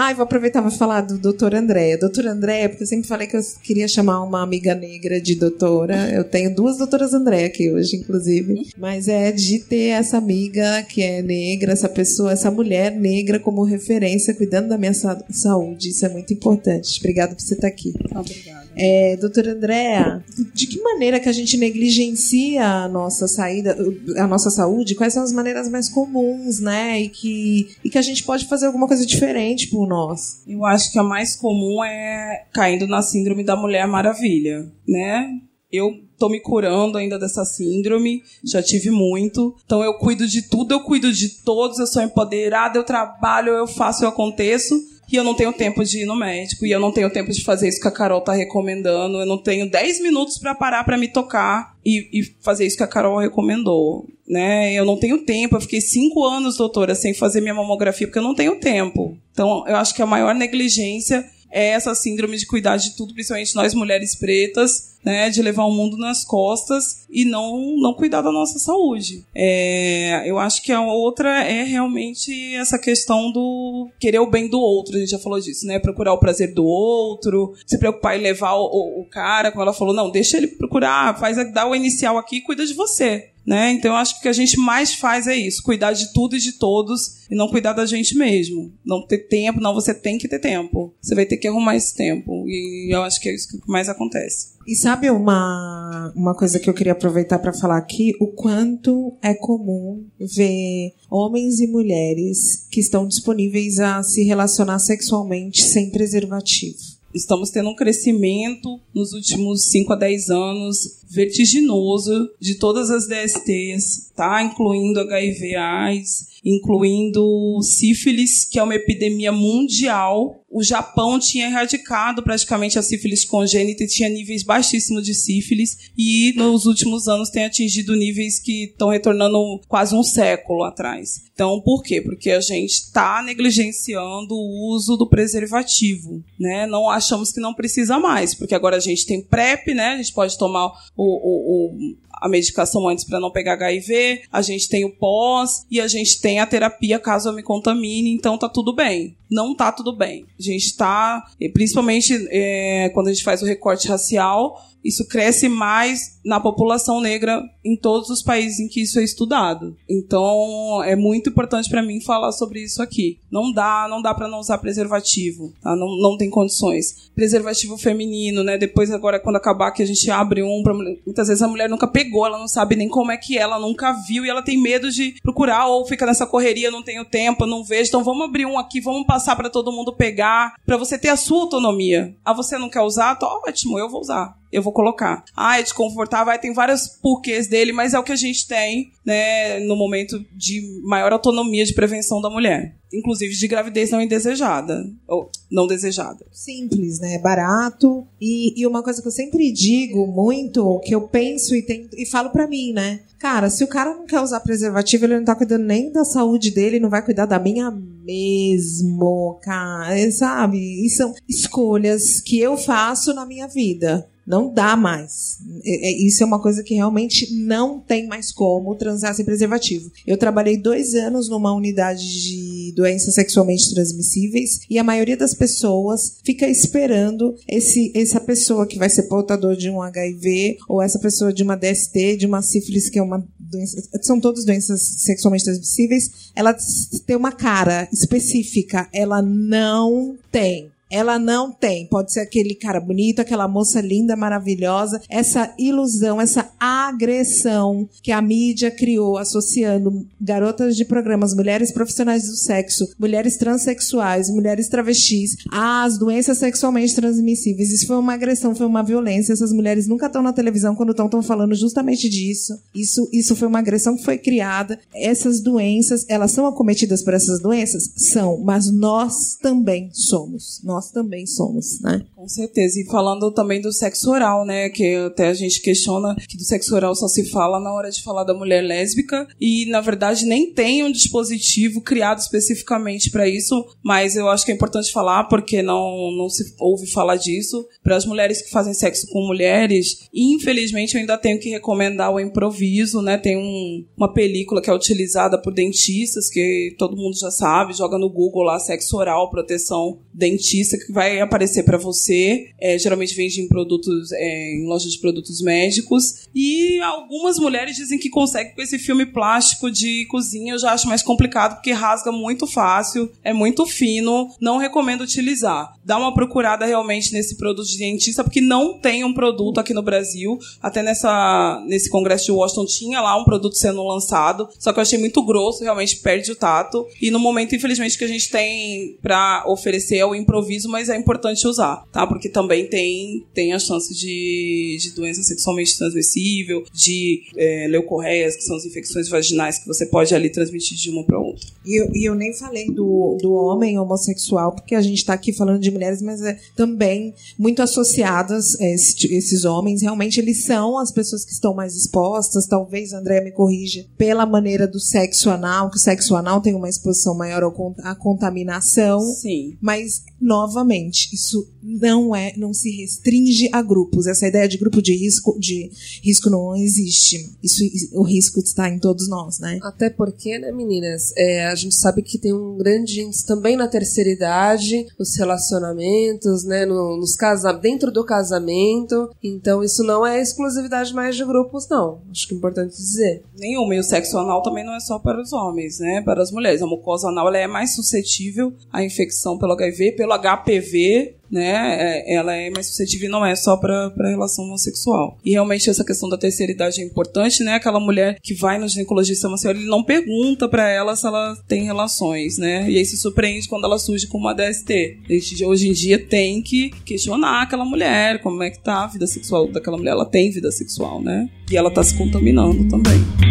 D: Ai, vou aproveitar para falar do doutor Andréia. Doutora Andréia, porque eu sempre falei que eu queria chamar uma amiga negra de doutora. Eu tenho duas doutoras Andréia aqui hoje, inclusive. Mas é de ter essa amiga que é negra, essa pessoa, essa mulher negra como referência, cuidando da minha sa- saúde. Isso é muito importante. Obrigada por você estar aqui.
B: Obrigada.
D: É, doutora Andréa, de que maneira que a gente negligencia a nossa saída, a nossa saúde? Quais são as maneiras mais comuns, né? E que, e que a gente pode fazer alguma coisa diferente por nós?
B: Eu acho que a mais comum é caindo na síndrome da Mulher Maravilha, né? Eu tô me curando ainda dessa síndrome, já tive muito. Então eu cuido de tudo, eu cuido de todos, eu sou empoderada, eu trabalho, eu faço, eu aconteço. E eu não tenho tempo de ir no médico, e eu não tenho tempo de fazer isso que a Carol tá recomendando. Eu não tenho 10 minutos para parar para me tocar e, e fazer isso que a Carol recomendou. Né? Eu não tenho tempo, eu fiquei cinco anos, doutora, sem fazer minha mamografia, porque eu não tenho tempo. Então, eu acho que a maior negligência é essa síndrome de cuidar de tudo, principalmente nós mulheres pretas, né, de levar o mundo nas costas e não não cuidar da nossa saúde. É, eu acho que a outra é realmente essa questão do querer o bem do outro, a gente já falou disso, né, procurar o prazer do outro, se preocupar em levar o, o, cara, como ela falou, não, deixa ele procurar, faz dá o inicial aqui e cuida de você. Né? Então eu acho que o que a gente mais faz é isso, cuidar de tudo e de todos e não cuidar da gente mesmo. Não ter tempo, não, você tem que ter tempo. Você vai ter que arrumar esse tempo. E eu acho que é isso que mais acontece.
D: E sabe uma, uma coisa que eu queria aproveitar para falar aqui? O quanto é comum ver homens e mulheres que estão disponíveis a se relacionar sexualmente sem preservativo.
B: Estamos tendo um crescimento nos últimos 5 a 10 anos vertiginoso de todas as DSTs, tá? Incluindo HIV AIDS, incluindo sífilis, que é uma epidemia mundial. O Japão tinha erradicado praticamente a sífilis congênita e tinha níveis baixíssimos de sífilis, e nos últimos anos tem atingido níveis que estão retornando quase um século atrás. Então, por quê? Porque a gente está negligenciando o uso do preservativo, né? Não achamos que não precisa mais, porque agora a gente tem PrEP, né? A gente pode tomar 我我我 a medicação antes para não pegar HIV, a gente tem o pós e a gente tem a terapia caso eu me contamine, então tá tudo bem. Não tá tudo bem. A gente tá, principalmente é, quando a gente faz o recorte racial, isso cresce mais na população negra em todos os países em que isso é estudado. Então, é muito importante para mim falar sobre isso aqui. Não dá, não dá para não usar preservativo, tá? Não, não tem condições. Preservativo feminino, né? Depois agora quando acabar que a gente abre um pra muitas vezes a mulher nunca pegou, ela não sabe nem como é que é, ela nunca viu e ela tem medo de procurar ou fica nessa correria, não tenho tempo, não vejo. Então vamos abrir um aqui, vamos passar para todo mundo pegar, para você ter a sua autonomia. Ah, você não quer usar? Tá ótimo, eu vou usar eu vou colocar. Ah, é desconfortável, vai tem vários porquês dele, mas é o que a gente tem, né, no momento de maior autonomia de prevenção da mulher. Inclusive de gravidez não indesejada, ou não desejada.
D: Simples, né? Barato. E, e uma coisa que eu sempre digo muito, que eu penso e, e falo para mim, né? Cara, se o cara não quer usar preservativo, ele não tá cuidando nem da saúde dele, não vai cuidar da minha mesmo, cara. Sabe? E são escolhas que eu faço na minha vida. Não dá mais. É, é, isso é uma coisa que realmente não tem mais como transar sem preservativo. Eu trabalhei dois anos numa unidade de doenças sexualmente transmissíveis e a maioria das pessoas fica esperando esse, essa pessoa que vai ser portador de um HIV ou essa pessoa de uma DST, de uma sífilis, que é uma doença. São todas doenças sexualmente transmissíveis. Ela tem uma cara específica. Ela não tem. Ela não tem. Pode ser aquele cara bonito, aquela moça linda, maravilhosa. Essa ilusão, essa agressão que a mídia criou associando garotas de programas, mulheres profissionais do sexo, mulheres transexuais, mulheres travestis às doenças sexualmente transmissíveis. Isso foi uma agressão, foi uma violência. Essas mulheres nunca estão na televisão quando estão falando justamente disso. Isso, isso foi uma agressão que foi criada. Essas doenças, elas são acometidas por essas doenças? São, mas nós também somos. Nós nós também somos, né?
B: Com certeza. E falando também do sexo oral, né? Que até a gente questiona que do sexo oral só se fala na hora de falar da mulher lésbica e, na verdade, nem tem um dispositivo criado especificamente para isso, mas eu acho que é importante falar porque não, não se ouve falar disso. Para as mulheres que fazem sexo com mulheres, infelizmente eu ainda tenho que recomendar o improviso, né? Tem um, uma película que é utilizada por dentistas, que todo mundo já sabe, joga no Google lá, sexo oral, proteção dentista que vai aparecer para você. É, geralmente vende em produtos, é, em lojas de produtos médicos. E algumas mulheres dizem que conseguem com esse filme plástico de cozinha. Eu já acho mais complicado porque rasga muito fácil, é muito fino. Não recomendo utilizar. Dá uma procurada realmente nesse produto de dentista, porque não tem um produto aqui no Brasil. Até nessa, nesse congresso de Washington tinha lá um produto sendo lançado, só que eu achei muito grosso, realmente perde o tato. E no momento, infelizmente, que a gente tem para oferecer é o improviso mas é importante usar, tá? Porque também tem, tem a chance de, de doença sexualmente transmissível, de é, leucorreias, que são as infecções vaginais que você pode ali transmitir de uma para outra.
D: E eu, e eu nem falei do, do homem homossexual, porque a gente está aqui falando de mulheres, mas é também muito associadas é, esse, esses homens. Realmente, eles são as pessoas que estão mais expostas. Talvez a Andrea me corrija pela maneira do sexo anal, que o sexo anal tem uma exposição maior à contaminação.
B: Sim.
D: Mas novamente, isso não é, não se restringe a grupos. Essa ideia de grupo de risco, de risco não existe. Isso, o risco está em todos nós, né?
A: Até porque, né, meninas, é, a gente sabe que tem um grande índice também na terceira idade, nos relacionamentos, né, no, nos casa, dentro do casamento. Então, isso não é exclusividade mais de grupos, não. Acho que é importante dizer.
B: Nenhuma. E o sexo anal também não é só para os homens, né? Para as mulheres. A mucosa anal é mais suscetível à infecção pelo HIV, pelo HPV, né? É, ela é mais suscetível e não é só para relação homossexual. E realmente essa questão da terceira idade é importante, né? Aquela mulher que vai no ginecologista, senhora, ele não pergunta para ela se ela tem relações, né? E aí se surpreende quando ela surge com uma DST. A gente hoje em dia tem que questionar aquela mulher, como é que tá a vida sexual daquela mulher. Ela tem vida sexual, né? E ela tá se contaminando também.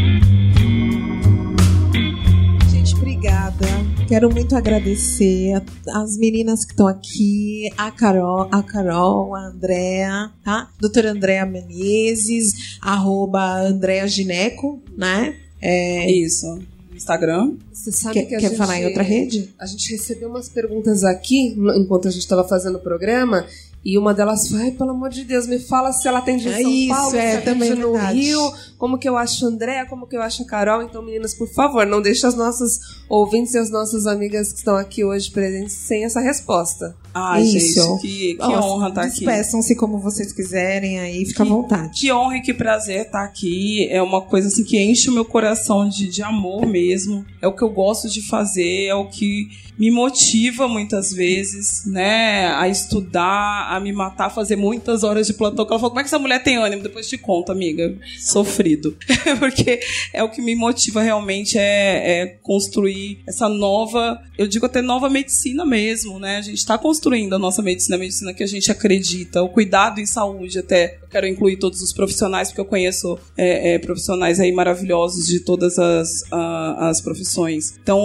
D: Obrigada Quero muito agradecer as meninas que estão aqui, a Carol, a Carol, a Andrea, tá? Doutora Andrea Menezes, arroba Andrea Gineco, né?
B: É... Isso. Instagram.
D: Você sabe quer, que a quer gente, falar em outra rede?
A: A gente recebeu umas perguntas aqui enquanto a gente estava fazendo o programa E uma delas foi, pelo amor de Deus, me fala se ela atende em
D: É
A: São
D: isso,
A: Paulo,
D: é,
A: se atende
D: é
A: no
D: verdade.
A: Rio, como que eu acho a Andréa, como que eu acho a Carol. Então, meninas, por favor, não deixe as nossas ouvintes e as nossas amigas que estão aqui hoje presentes sem essa resposta.
B: Ai,
D: Isso.
B: gente, que, que honra estar aqui.
D: Despeçam-se como vocês quiserem aí, fica à vontade.
B: Que honra e que prazer estar aqui. É uma coisa assim que enche o meu coração de, de amor mesmo. É o que eu gosto de fazer, é o que me motiva muitas vezes, né? A estudar, a me matar, a fazer muitas horas de plantão. Ela falou, como é que essa mulher tem ânimo? Depois te conto, amiga. Sofrido. <laughs> Porque é o que me motiva realmente é, é construir essa nova, eu digo até nova medicina mesmo, né? A gente está construindo a nossa medicina, a medicina que a gente acredita, o cuidado em saúde até. Eu quero incluir todos os profissionais, porque eu conheço é, é, profissionais aí maravilhosos de todas as, a- as profissões. Então,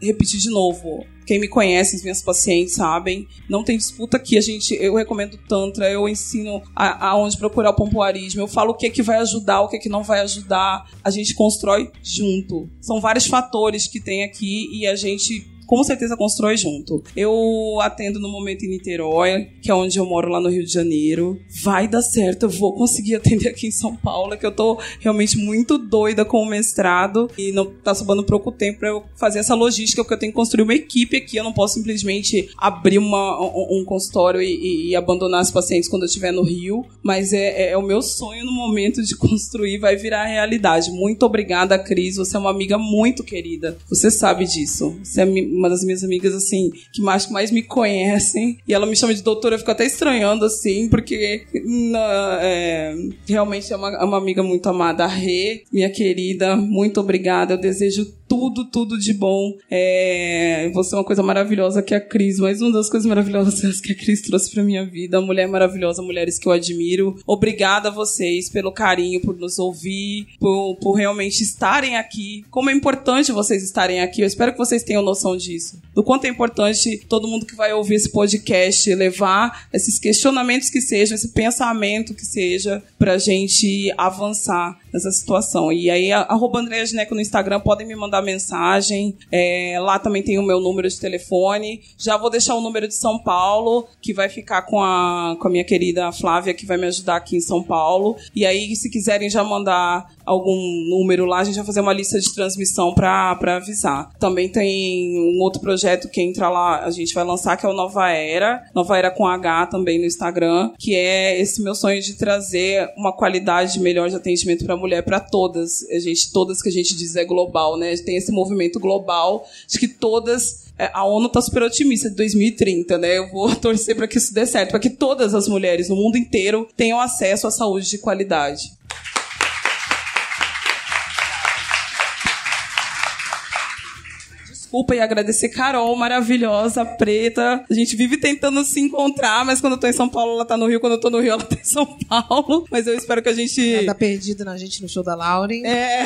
B: repetir de novo. Quem me conhece, as minhas pacientes sabem, não tem disputa aqui. A gente, eu recomendo tantra, eu ensino aonde procurar o pompoarismo, eu falo o que é que vai ajudar, o que é que não vai ajudar. A gente constrói junto. São vários fatores que tem aqui e a gente com certeza constrói junto. Eu atendo no momento em Niterói, que é onde eu moro lá no Rio de Janeiro. Vai dar certo, eu vou conseguir atender aqui em São Paulo, que eu tô realmente muito doida com o mestrado e não tá sobrando pouco tempo pra eu fazer essa logística, porque eu tenho que construir uma equipe aqui. Eu não posso simplesmente abrir uma, um, um consultório e, e- e abandonar os pacientes quando eu estiver no Rio, mas é, é- é o meu sonho no momento de <laughs> construir, vai virar realidade. Muito obrigada, Cris. Você é uma amiga muito querida. Você sabe disso. Você é uma das minhas amigas, assim, que mais, mais me conhecem. E ela me chama de doutora, eu fico até estranhando, assim, porque na- é, realmente é uma, é uma amiga muito amada. A Rê, minha querida, muito obrigada. Eu desejo tudo, tudo de bom. É, você é uma coisa maravilhosa que a Cris, mas uma das coisas maravilhosas que a Cris trouxe pra minha vida. Mulher maravilhosa, mulheres que eu admiro. Obrigada a vocês pelo carinho, por nos ouvir, por, por realmente estarem aqui. Como é importante vocês estarem aqui. Eu espero que vocês tenham noção disso. Do quanto é importante todo mundo que vai ouvir esse podcast levar esses questionamentos que sejam, esse pensamento que seja, pra gente avançar nessa situação. E aí, arroba Andréa Gineco no Instagram, podem me mandar mensagem. É, lá também tem o meu número de telefone. Já vou deixar o número de São Paulo, que vai ficar com a, com a minha querida Flávia, que vai me ajudar aqui em São Paulo. E aí, se quiserem já mandar algum número lá, a gente vai fazer uma lista de transmissão pra avisar. Também tem um outro projeto que entra lá, a gente vai lançar, que é o Nova Era. Nova Era com H também no Instagram, que é esse meu sonho de trazer uma qualidade melhor de atendimento pra mulher, pra todas. A gente, todas que a gente diz é global, né? Tem esse movimento global de que todas é, a ONU tá super otimista de 2030, né? Eu vou <laughs> torcer para que isso dê certo, para que todas as mulheres no mundo inteiro tenham acesso à saúde de qualidade. Desculpa e agradecer Carol, maravilhosa, preta. A gente vive tentando se encontrar, mas quando eu tô em São Paulo, ela tá no Rio. Quando eu tô no Rio, ela tá em São Paulo. Mas eu espero que a gente.
D: Tá perdido na gente no show da Lauren.
B: É.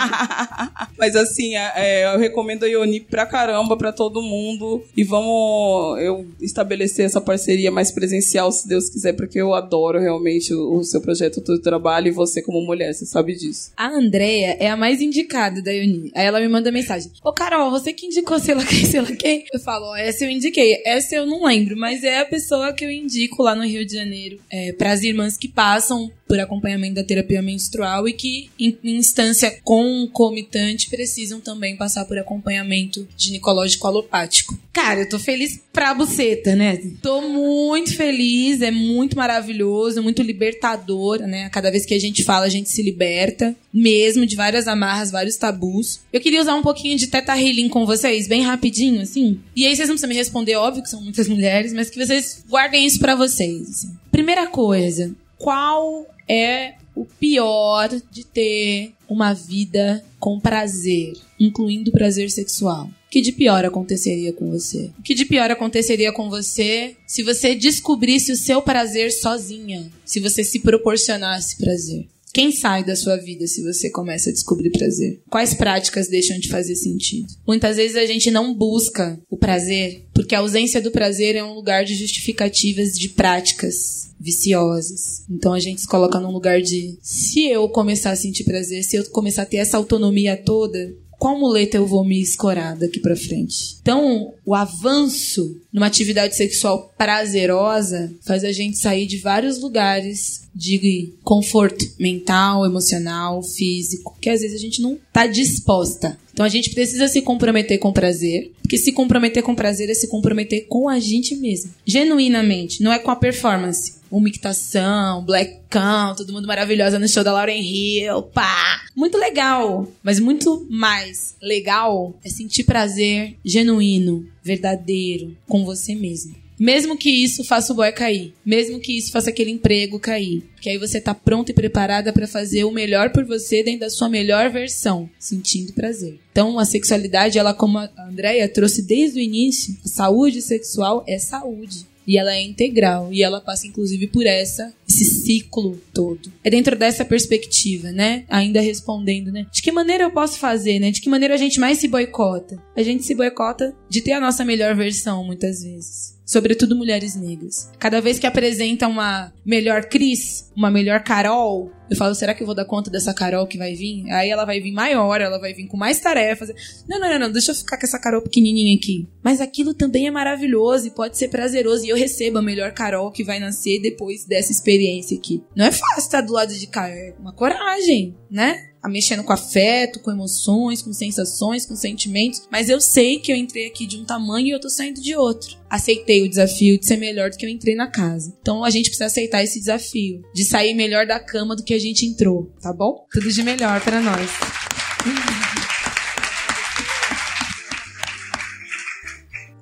B: <laughs> Mas assim, é, é, eu recomendo a Ioni pra caramba pra todo mundo. E vamos eu estabelecer essa parceria mais presencial, se Deus quiser, porque eu adoro realmente o, o seu projeto, o teu trabalho e você como mulher, você sabe disso.
C: A Andrea é a mais indicada da Uni. Aí ela me manda mensagem. Ô, Carol, você que indicou sei lá quem, sei lá quem? Eu falo, ó, essa eu indiquei. Essa eu não lembro, mas é a pessoa que eu indico lá no Rio de Janeiro. É, para as irmãs que passam por acompanhamento da terapia menstrual e que, em, instância concomitante, precisam também passar por acompanhamento ginecológico alopático. Cara, eu tô feliz pra buceta, né? Tô muito feliz, é muito maravilhoso, muito libertador, né? Cada vez que a gente fala, a gente se liberta, mesmo de várias amarras, vários tabus. Eu queria usar um pouquinho de teta healing com vocês, bem rapidinho, assim. E aí vocês não precisam me responder, óbvio que são muitas mulheres, mas que vocês guardem isso pra vocês. assim. Primeira coisa, qual é o pior de ter uma vida com prazer, incluindo prazer sexual? O que de pior aconteceria com você? O que de pior aconteceria com você se você descobrisse o seu prazer sozinha? Se você se proporcionasse prazer? Quem sai da sua vida se você começa a descobrir prazer? Quais práticas deixam de fazer sentido? Muitas vezes a gente não busca o prazer porque a ausência do prazer é um lugar de justificativas de práticas viciosas. Então a gente se coloca num lugar de se eu começar a sentir prazer, se eu começar a ter essa autonomia toda, qual muleta eu vou me escorar daqui para frente? Então, o avanço numa atividade sexual prazerosa faz a gente sair de vários lugares de conforto mental, emocional, físico, que às vezes a gente não está disposta. Então a gente precisa se comprometer com prazer, porque se comprometer com prazer é se comprometer com a gente mesmo, genuinamente, não é com a performance uma mictação, blackão, todo mundo maravilhosa no show da Lauren Hill, pá! Muito legal, mas muito mais legal é sentir prazer genuíno, verdadeiro, com você mesmo. Mesmo que isso faça o boy cair, mesmo que isso faça aquele emprego cair, que aí você tá pronta e preparada para fazer o melhor por você dentro da sua melhor versão, sentindo prazer. Então, a sexualidade, ela como a Andrea trouxe desde o início, saúde sexual é saúde e ela é integral e ela passa inclusive por essa esse ciclo todo. É dentro dessa perspectiva, né? Ainda respondendo, né? De que maneira eu posso fazer, né? De que maneira a gente mais se boicota? A gente se boicota de ter a nossa melhor versão muitas vezes sobretudo mulheres negras. Cada vez que apresenta uma melhor Cris, uma melhor Carol, eu falo, será que eu vou dar conta dessa Carol que vai vir? Aí ela vai vir maior, ela vai vir com mais tarefas. Não, não, não, não, deixa eu ficar com essa Carol pequenininha aqui. Mas aquilo também é maravilhoso e pode ser prazeroso. E eu recebo a melhor Carol que vai nascer depois dessa experiência aqui. Não é fácil estar do lado de cá, é uma coragem, né? a mexendo com afeto, com emoções, com sensações, com sentimentos, mas eu sei que eu entrei aqui de um tamanho e eu tô saindo de outro. Aceitei o desafio de ser melhor do que eu entrei na casa. Então a gente precisa aceitar esse desafio de sair melhor da cama do que a gente entrou, tá bom? Tudo de melhor para nós.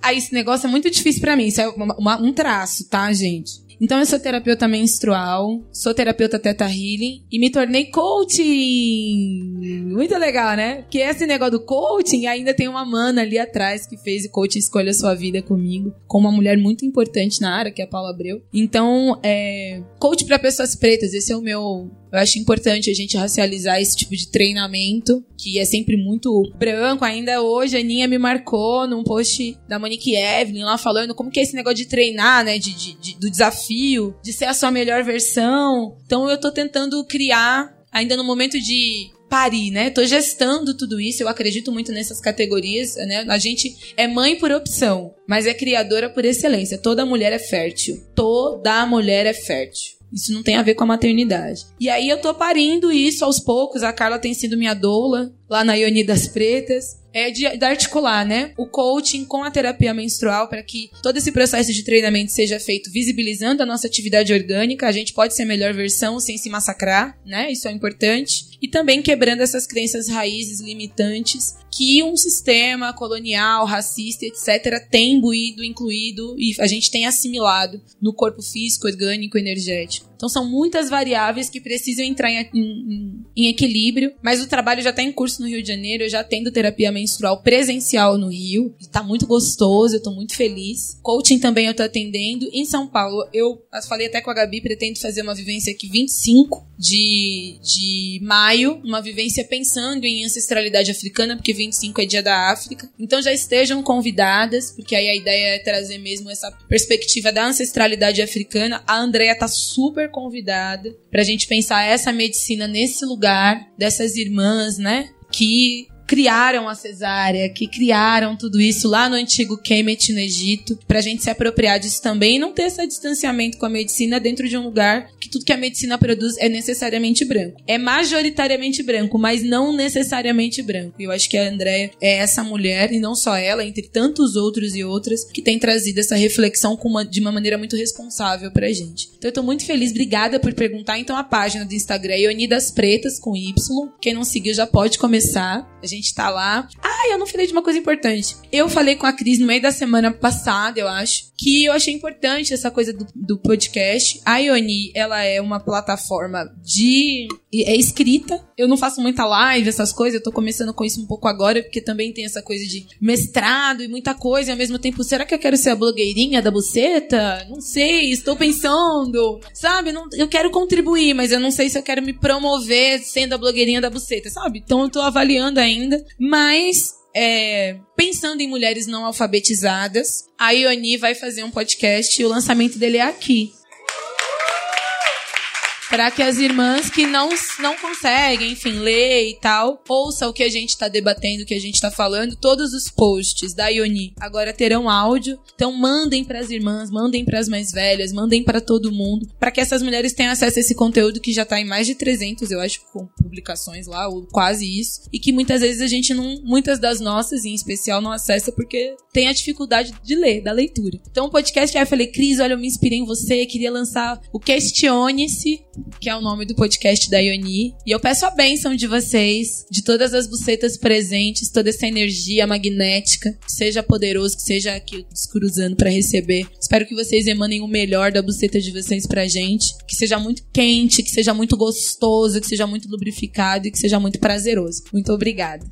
C: Aí esse negócio é muito difícil para mim, isso é uma, uma, um traço, tá, gente? Então eu sou terapeuta menstrual, sou terapeuta teta healing e me tornei coaching. Muito legal, né? Porque esse negócio do coaching ainda tem uma mana ali atrás que fez o coaching Escolha Sua Vida comigo, com uma mulher muito importante na área, que é a Paula Abreu. Então, é, coach para pessoas pretas, esse é o meu eu acho importante a gente racializar esse tipo de treinamento, que é sempre muito branco. Ainda hoje a Aninha me marcou num post da Monique Evelyn lá falando como que é esse negócio de treinar, né? De, de, de, do desafio, de ser a sua melhor versão. Então eu tô tentando criar, ainda no momento de parir, né? Tô gestando tudo isso, eu acredito muito nessas categorias, né? A gente é mãe por opção, mas é criadora por excelência. Toda mulher é fértil. Toda mulher é fértil. Isso não tem a ver com a maternidade. E aí eu tô parindo isso aos poucos. A Carla tem sido minha doula lá na Ioni das Pretas é de, de, articular, né, o coaching com a terapia menstrual para que todo esse processo de treinamento seja feito visibilizando a nossa atividade orgânica. A gente pode ser a melhor versão sem se massacrar, né? Isso é importante. E também quebrando essas crenças raízes limitantes que um sistema colonial, racista, etc., tem imbuído, incluído e a gente tem assimilado no corpo físico, orgânico, energético. Então são muitas variáveis que precisam entrar em, em, em equilíbrio, mas o trabalho já está em curso no Rio de Janeiro, eu já tendo terapia menstrual presencial no Rio, está muito gostoso, eu estou muito feliz. Coaching também eu estou atendendo. Em São Paulo, eu falei até com a Gabi, pretendo fazer uma vivência aqui 25 de, de maio, uma vivência pensando em ancestralidade africana, porque 25 é dia da África. Então já estejam convidadas, porque aí a ideia é trazer mesmo essa perspectiva da ancestralidade africana. A Andrea tá super convidada pra gente pensar essa medicina nesse lugar, dessas irmãs, né? Que criaram a cesárea, que criaram tudo isso lá no antigo Kemet, no Egito, pra gente se apropriar disso também e não ter esse distanciamento com a medicina dentro de um lugar que tudo que a medicina produz é necessariamente branco. É majoritariamente branco, mas não necessariamente branco. E eu acho que a Andrea é essa mulher, e não só ela, entre tantos outros e outras, que tem trazido essa reflexão uma, de uma maneira muito responsável pra gente. Então eu tô muito feliz, obrigada por perguntar. Então a página do Instagram é Unidas Pretas com Y. Quem não seguiu já pode começar. A gente tá lá. Ah, eu não falei de uma coisa importante. Eu falei com a Cris no meio da semana passada, eu acho, que eu achei importante essa coisa do, do podcast. A Ioni, ela é uma plataforma de. é escrita. Eu não faço muita live, essas coisas. Eu tô começando com isso um pouco agora, porque também tem essa coisa de mestrado e muita coisa. E ao mesmo tempo, será que eu quero ser a blogueirinha da buceta? Não sei, estou pensando. Sabe? Não, eu quero contribuir, mas eu não sei se eu quero me promover sendo a blogueirinha da buceta, sabe? Então eu tô avaliando ainda. Mas é, pensando em mulheres não alfabetizadas, a Ioni vai fazer um podcast e o lançamento dele é aqui. Para que as irmãs que não, não conseguem, enfim, ler e tal, ouçam o que a gente tá debatendo, o que a gente tá falando. Todos os posts da Ioni agora terão áudio. Então mandem para as irmãs, mandem para as mais velhas, mandem para todo mundo, para que essas mulheres tenham acesso a esse conteúdo que já tá em mais de 300, eu acho, com publicações lá, ou quase isso, e que muitas vezes a gente não, muitas das nossas em especial não acessa porque tem a dificuldade de ler, da leitura. Então o podcast aí eu falei, Cris, olha, eu me inspirei em você, queria lançar o Questione-se, que é o nome do podcast da Ioni, e eu peço a bênção de vocês, de todas as bucetas presentes, toda essa energia magnética, que seja poderoso, que seja aqui descruzando para receber. Espero que vocês emanem o melhor da buceta de vocês pra gente, que seja muito quente, que seja muito gostoso, que seja muito lubrificado e que seja muito prazeroso. Muito obrigada.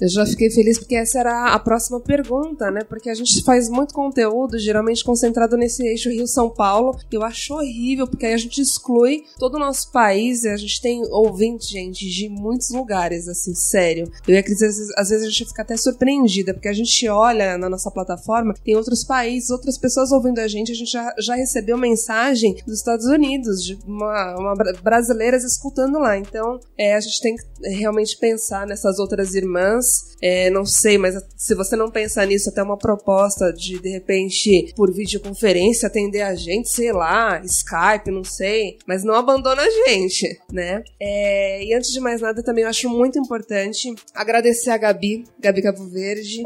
A: Eu já fiquei feliz porque essa era a próxima pergunta, né? Porque a gente faz muito conteúdo, geralmente concentrado nesse eixo Rio-São Paulo. Eu acho horrível, porque aí a gente exclui todo o nosso país e a gente tem ouvintes, gente, de muitos lugares, assim, sério. Eu ia dizer, às vezes a gente fica até surpreendida, porque a gente olha na nossa plataforma, tem outros países, outras pessoas ouvindo a gente, a gente já, já recebeu mensagem dos Estados Unidos, de uma, uma brasileiras escutando lá. Então, é, a gente tem que realmente pensar nessas outras irmãs é, não sei, mas se você não pensar nisso, até uma proposta de, de repente, por videoconferência, atender a gente, sei lá, Skype, não sei, mas não abandona a gente, né? É, e antes de mais nada, também eu acho muito importante agradecer a Gabi, Gabi Cabo Verde,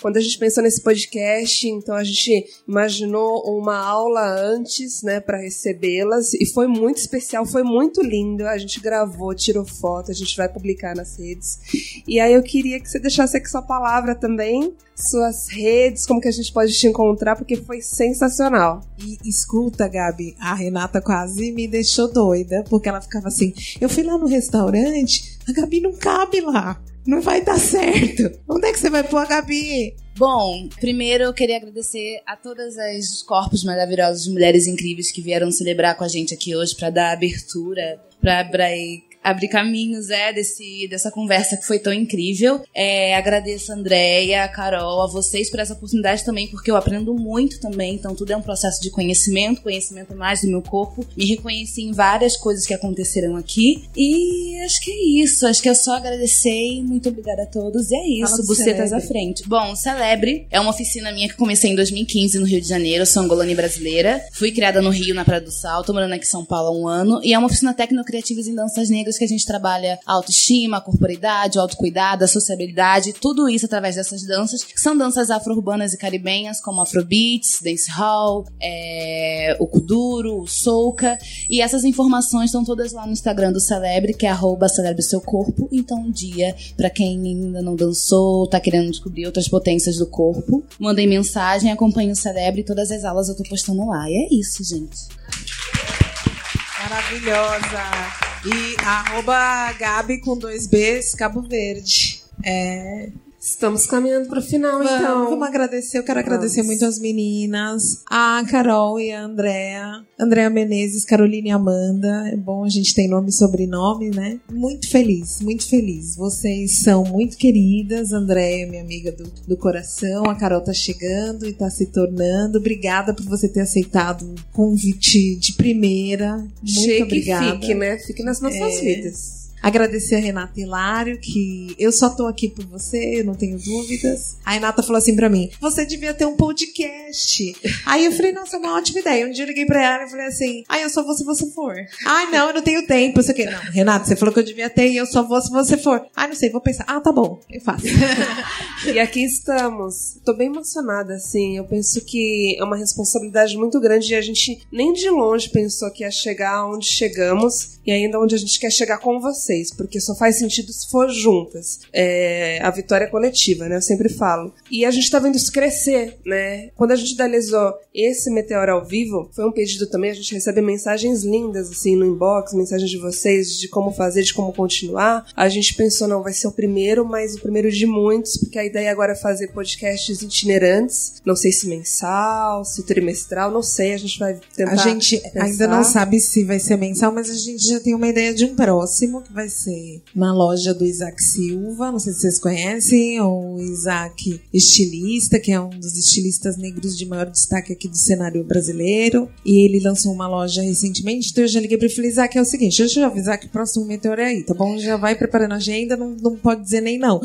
A: quando a gente pensou nesse podcast, então a gente imaginou uma aula antes, né, para recebê-las e foi muito especial, foi muito lindo. A gente gravou, tirou foto, a gente vai publicar nas redes. E aí eu queria que você deixasse aqui sua palavra também, suas redes, como que a gente pode te encontrar, porque foi sensacional.
D: E escuta, Gabi, a Renata quase me deixou doida, porque ela ficava assim: eu fui lá no restaurante, a Gabi não cabe lá não vai dar certo. Onde é que você vai pôr a Gabi?
F: Bom, primeiro eu queria agradecer a todas as corpos maravilhosos, mulheres incríveis que vieram celebrar com a gente aqui hoje para dar abertura para abrir caminhos é desse dessa conversa que foi tão incrível. É, agradeço a Andréia, a Carol, a vocês por essa oportunidade também, porque eu aprendo muito também. Então tudo é um processo de conhecimento, conhecimento mais do meu corpo. Me reconheci em várias coisas que aconteceram aqui e acho que é isso. Acho que eu só agradecer. Muito obrigada a todos. E é isso. Bucetas à frente. Bom, Celebre é uma oficina minha que comecei em 2015 no Rio de Janeiro. Sou angolana e brasileira. Fui criada no Rio, na Praia do Sal. Tô morando aqui em São Paulo há um ano. E é uma oficina técnico-criativa em danças negras que a gente trabalha a autoestima, a corporidade, o autocuidado, a sociabilidade, tudo isso através dessas danças, que são danças afro-urbanas e caribenhas, como afrobeats, dancehall, é, o kuduro, o soca, e essas informações estão todas lá no Instagram do Celebre, que é arroba Celebre Seu Corpo, então um dia, para quem ainda não dançou, tá querendo descobrir outras potências do corpo, mandem mensagem, acompanhe o Celebre, todas as aulas eu tô postando lá, e é isso, gente.
D: Maravilhosa. E arroba Gabi com dois Bs, Cabo Verde. É,
A: Estamos caminhando para o final,
D: vamos,
A: então.
D: Vamos agradecer. Eu quero vamos. agradecer muito as meninas, a Carol e a Andréa. Andréa Menezes, Carolina e Amanda. É bom, a gente tem nome e sobrenome, né? Muito feliz, muito feliz. Vocês são muito queridas. Andréa, minha amiga do, do coração. A Carol tá chegando e tá se tornando. Obrigada por você ter aceitado o convite de primeira. Muito
A: Cheque
D: obrigada.
A: Fique, né? Fique nas nossas é... vidas.
D: Agradecer a Renata Hilário, que eu só tô aqui por você, eu não tenho dúvidas. A Renata falou assim pra mim: você devia ter um podcast. Aí eu falei, nossa, é uma ótima ideia. Um dia eu liguei pra ela e falei assim: ai, eu só vou se você for. Ai, não, eu não tenho tempo. Isso aqui. Não, Renata, você falou que eu devia ter e eu só vou se você for. Ai, não sei, vou pensar. Ah, tá bom, eu faço. <laughs>
A: e aqui estamos. Tô bem emocionada, assim. Eu penso que é uma responsabilidade muito grande e a gente nem de longe pensou que ia chegar onde chegamos e ainda onde a gente quer chegar com você vocês, porque só faz sentido se for juntas. É, a vitória é coletiva, né? Eu sempre falo. E a gente tá vendo isso crescer, né? Quando a gente idealizou esse Meteoro ao vivo, foi um pedido também, a gente recebe mensagens lindas, assim, no inbox, mensagens de vocês, de como fazer, de como continuar. A gente pensou, não, vai ser o primeiro, mas o primeiro de muitos, porque a ideia agora é fazer podcasts itinerantes. Não sei se mensal, se trimestral, não sei, a gente vai tentar.
D: A gente pensar. ainda não sabe se vai ser mensal, mas a gente já tem uma ideia de um próximo, que vai ser na loja do Isaac Silva, não sei se vocês conhecem, o Isaac estilista, que é um dos estilistas negros de maior destaque aqui do cenário brasileiro. E ele lançou uma loja recentemente, então eu já liguei para ele e falei, Isaac, é o seguinte, deixa eu avisar que o próximo meteoro é aí, tá bom? Já vai preparando a agenda, não, não pode dizer nem não.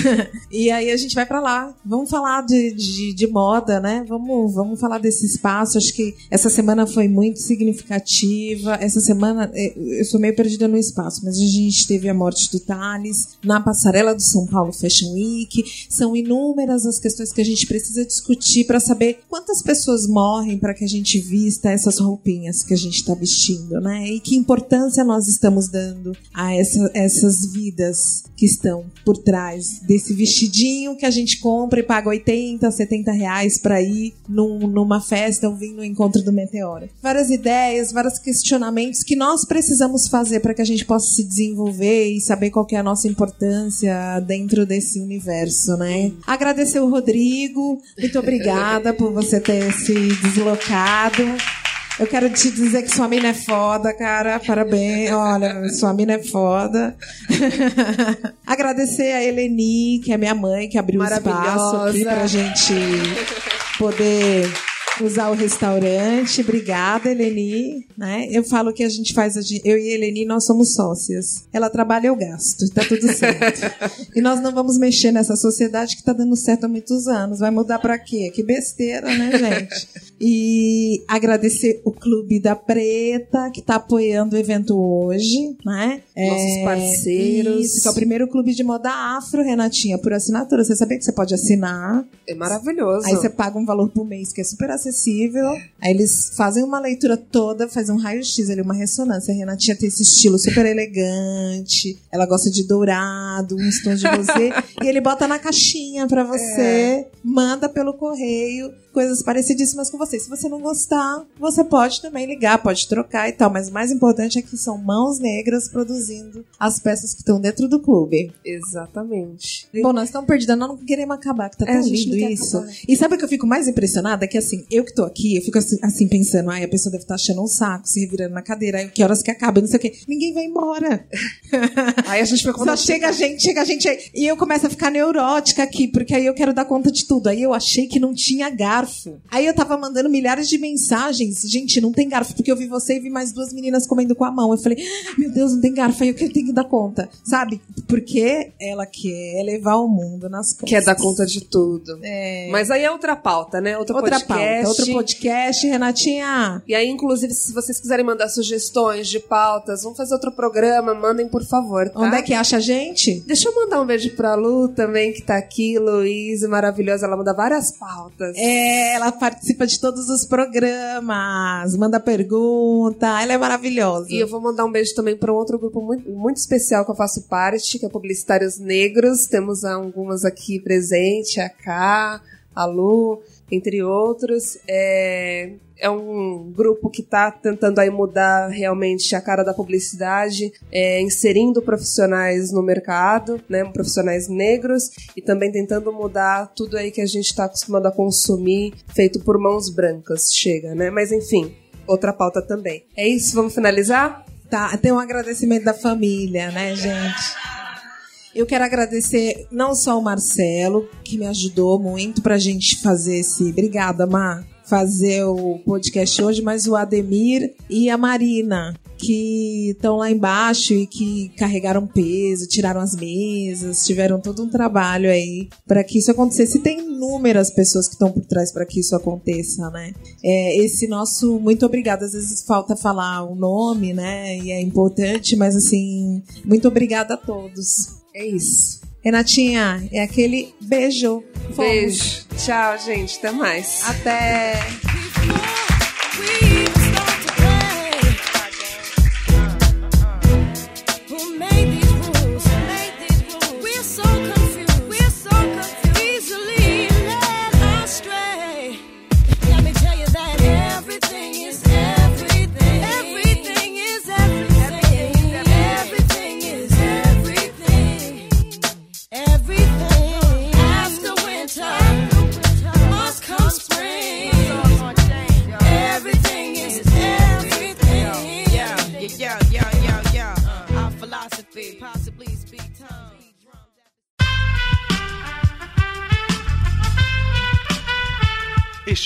D: <laughs> e aí a gente vai para lá. Vamos falar de, de, de, moda, né? Vamos, vamos falar desse espaço. Acho que essa semana foi muito significativa. Essa semana, é, eu sou meio perdida no espaço, mas a gente teve a morte do Thales na passarela do São Paulo Fashion Week. São inúmeras as questões que a gente precisa discutir para saber quantas pessoas morrem para que a gente vista essas roupinhas que a gente está vestindo, né? E que importância nós estamos dando a essa, essas vidas que estão por trás desse vestidinho que a gente compra e paga 80, 70 reais para ir num, numa festa ou vir no encontro do Meteoro. Várias ideias, vários questionamentos que nós precisamos fazer para que a gente possa se desenvolver e saber qual é a nossa importância dentro desse universo, né? Agradecer o Rodrigo, muito obrigada por você ter se deslocado. Eu quero te dizer que sua mina é foda, cara. Parabéns. Olha, sua mina é foda. <laughs> Agradecer a Eleni, que é minha mãe, que abriu espaço aqui pra gente poder usar o restaurante. Obrigada, Eleni. Né? Eu falo que a gente faz, eu e a Eleni, nós somos sócias. Ela trabalha, eu gasto. Tá tudo <laughs> certo. e nós não vamos mexer nessa sociedade que tá dando certo há muitos anos. Vai mudar para quê? Que besteira, né, gente? <laughs> E agradecer o Clube da Preta, que tá apoiando o evento hoje, né?
A: Nossos é, parceiros.
D: Isso, que é o primeiro clube de moda afro, Renatinha, por assinatura. Você sabia que você pode assinar?
A: É maravilhoso.
D: Aí você paga um valor por mês que é super acessível acessível. Aí eles fazem uma leitura toda, fazem um raio-x ali, uma ressonância. A Renatinha tem esse estilo super elegante. Ela gosta de dourado, uns tons de rosé. <laughs> e ele bota na caixinha para você, é. manda pelo correio coisas parecidíssimas com você. Se você não gostar, você pode também ligar, pode trocar e tal. Mas o mais importante é que são mãos negras produzindo as peças que estão dentro do clube.
A: Exatamente.
D: Bom, nós estamos perdidas, nós não queremos acabar, que tá é, tão é, lindo isso. Acabar. E sabe o que eu fico mais impressionada? É que assim, eu que tô aqui, eu fico assim, assim pensando, ai, a pessoa deve estar tá achando um saco, se revirando na cadeira, aí que horas que acaba, não sei o quê. Ninguém vai embora. <laughs>
A: aí a gente fica
D: Só chega a gente, chega a gente aí. E eu começo a ficar neurótica aqui, porque aí eu quero dar conta de tudo. Aí eu achei que não tinha garfo garfo. Aí eu tava mandando milhares de mensagens. Gente, não tem garfo, porque eu vi você e vi mais duas meninas comendo com a mão. Eu falei, ah, meu Deus, não tem garfo, aí eu tenho que dar conta. Sabe? Porque ela quer levar o mundo nas costas.
A: Quer dar conta de tudo. É... Mas aí é outra pauta, né? Outro outra podcast.
D: pauta, outro podcast, Renatinha.
A: E aí, inclusive, se vocês quiserem mandar sugestões de pautas, vamos fazer outro programa, mandem por favor, tá?
D: Onde é que acha a gente?
A: Deixa eu mandar um beijo pra Lu também, que tá aqui, Luiz, maravilhosa. Ela manda várias pautas.
D: É, ela participa de todos os programas, manda pergunta, ela é maravilhosa.
A: E eu vou mandar um beijo também para um outro grupo muito, muito especial que eu faço parte, que é Publicitários Negros. Temos algumas aqui presentes, a Cá, a Lu, entre outros. É, é um grupo que está tentando aí mudar realmente a cara da publicidade, é, inserindo profissionais no mercado, né, profissionais negros, e também tentando mudar tudo aí que a gente está acostumado a consumir, feito por mãos brancas. Chega, né? Mas enfim, outra pauta também. É isso, vamos finalizar?
D: Tá, tem um agradecimento da família, né, gente? Eu quero agradecer não só o Marcelo, que me ajudou muito pra gente fazer esse. Obrigada, Mar fazer o podcast hoje, mas o Ademir e a Marina, que estão lá embaixo e que carregaram peso, tiraram as mesas, tiveram todo um trabalho aí para que isso acontecesse. Tem inúmeras pessoas que estão por trás para que isso aconteça, né? É, esse nosso muito obrigado. Às vezes falta falar o nome, né? E é importante, mas assim, muito obrigada a todos. É isso. Renatinha, é aquele beijo.
A: Fomos. Beijo. Tchau, gente. Até mais.
D: Até.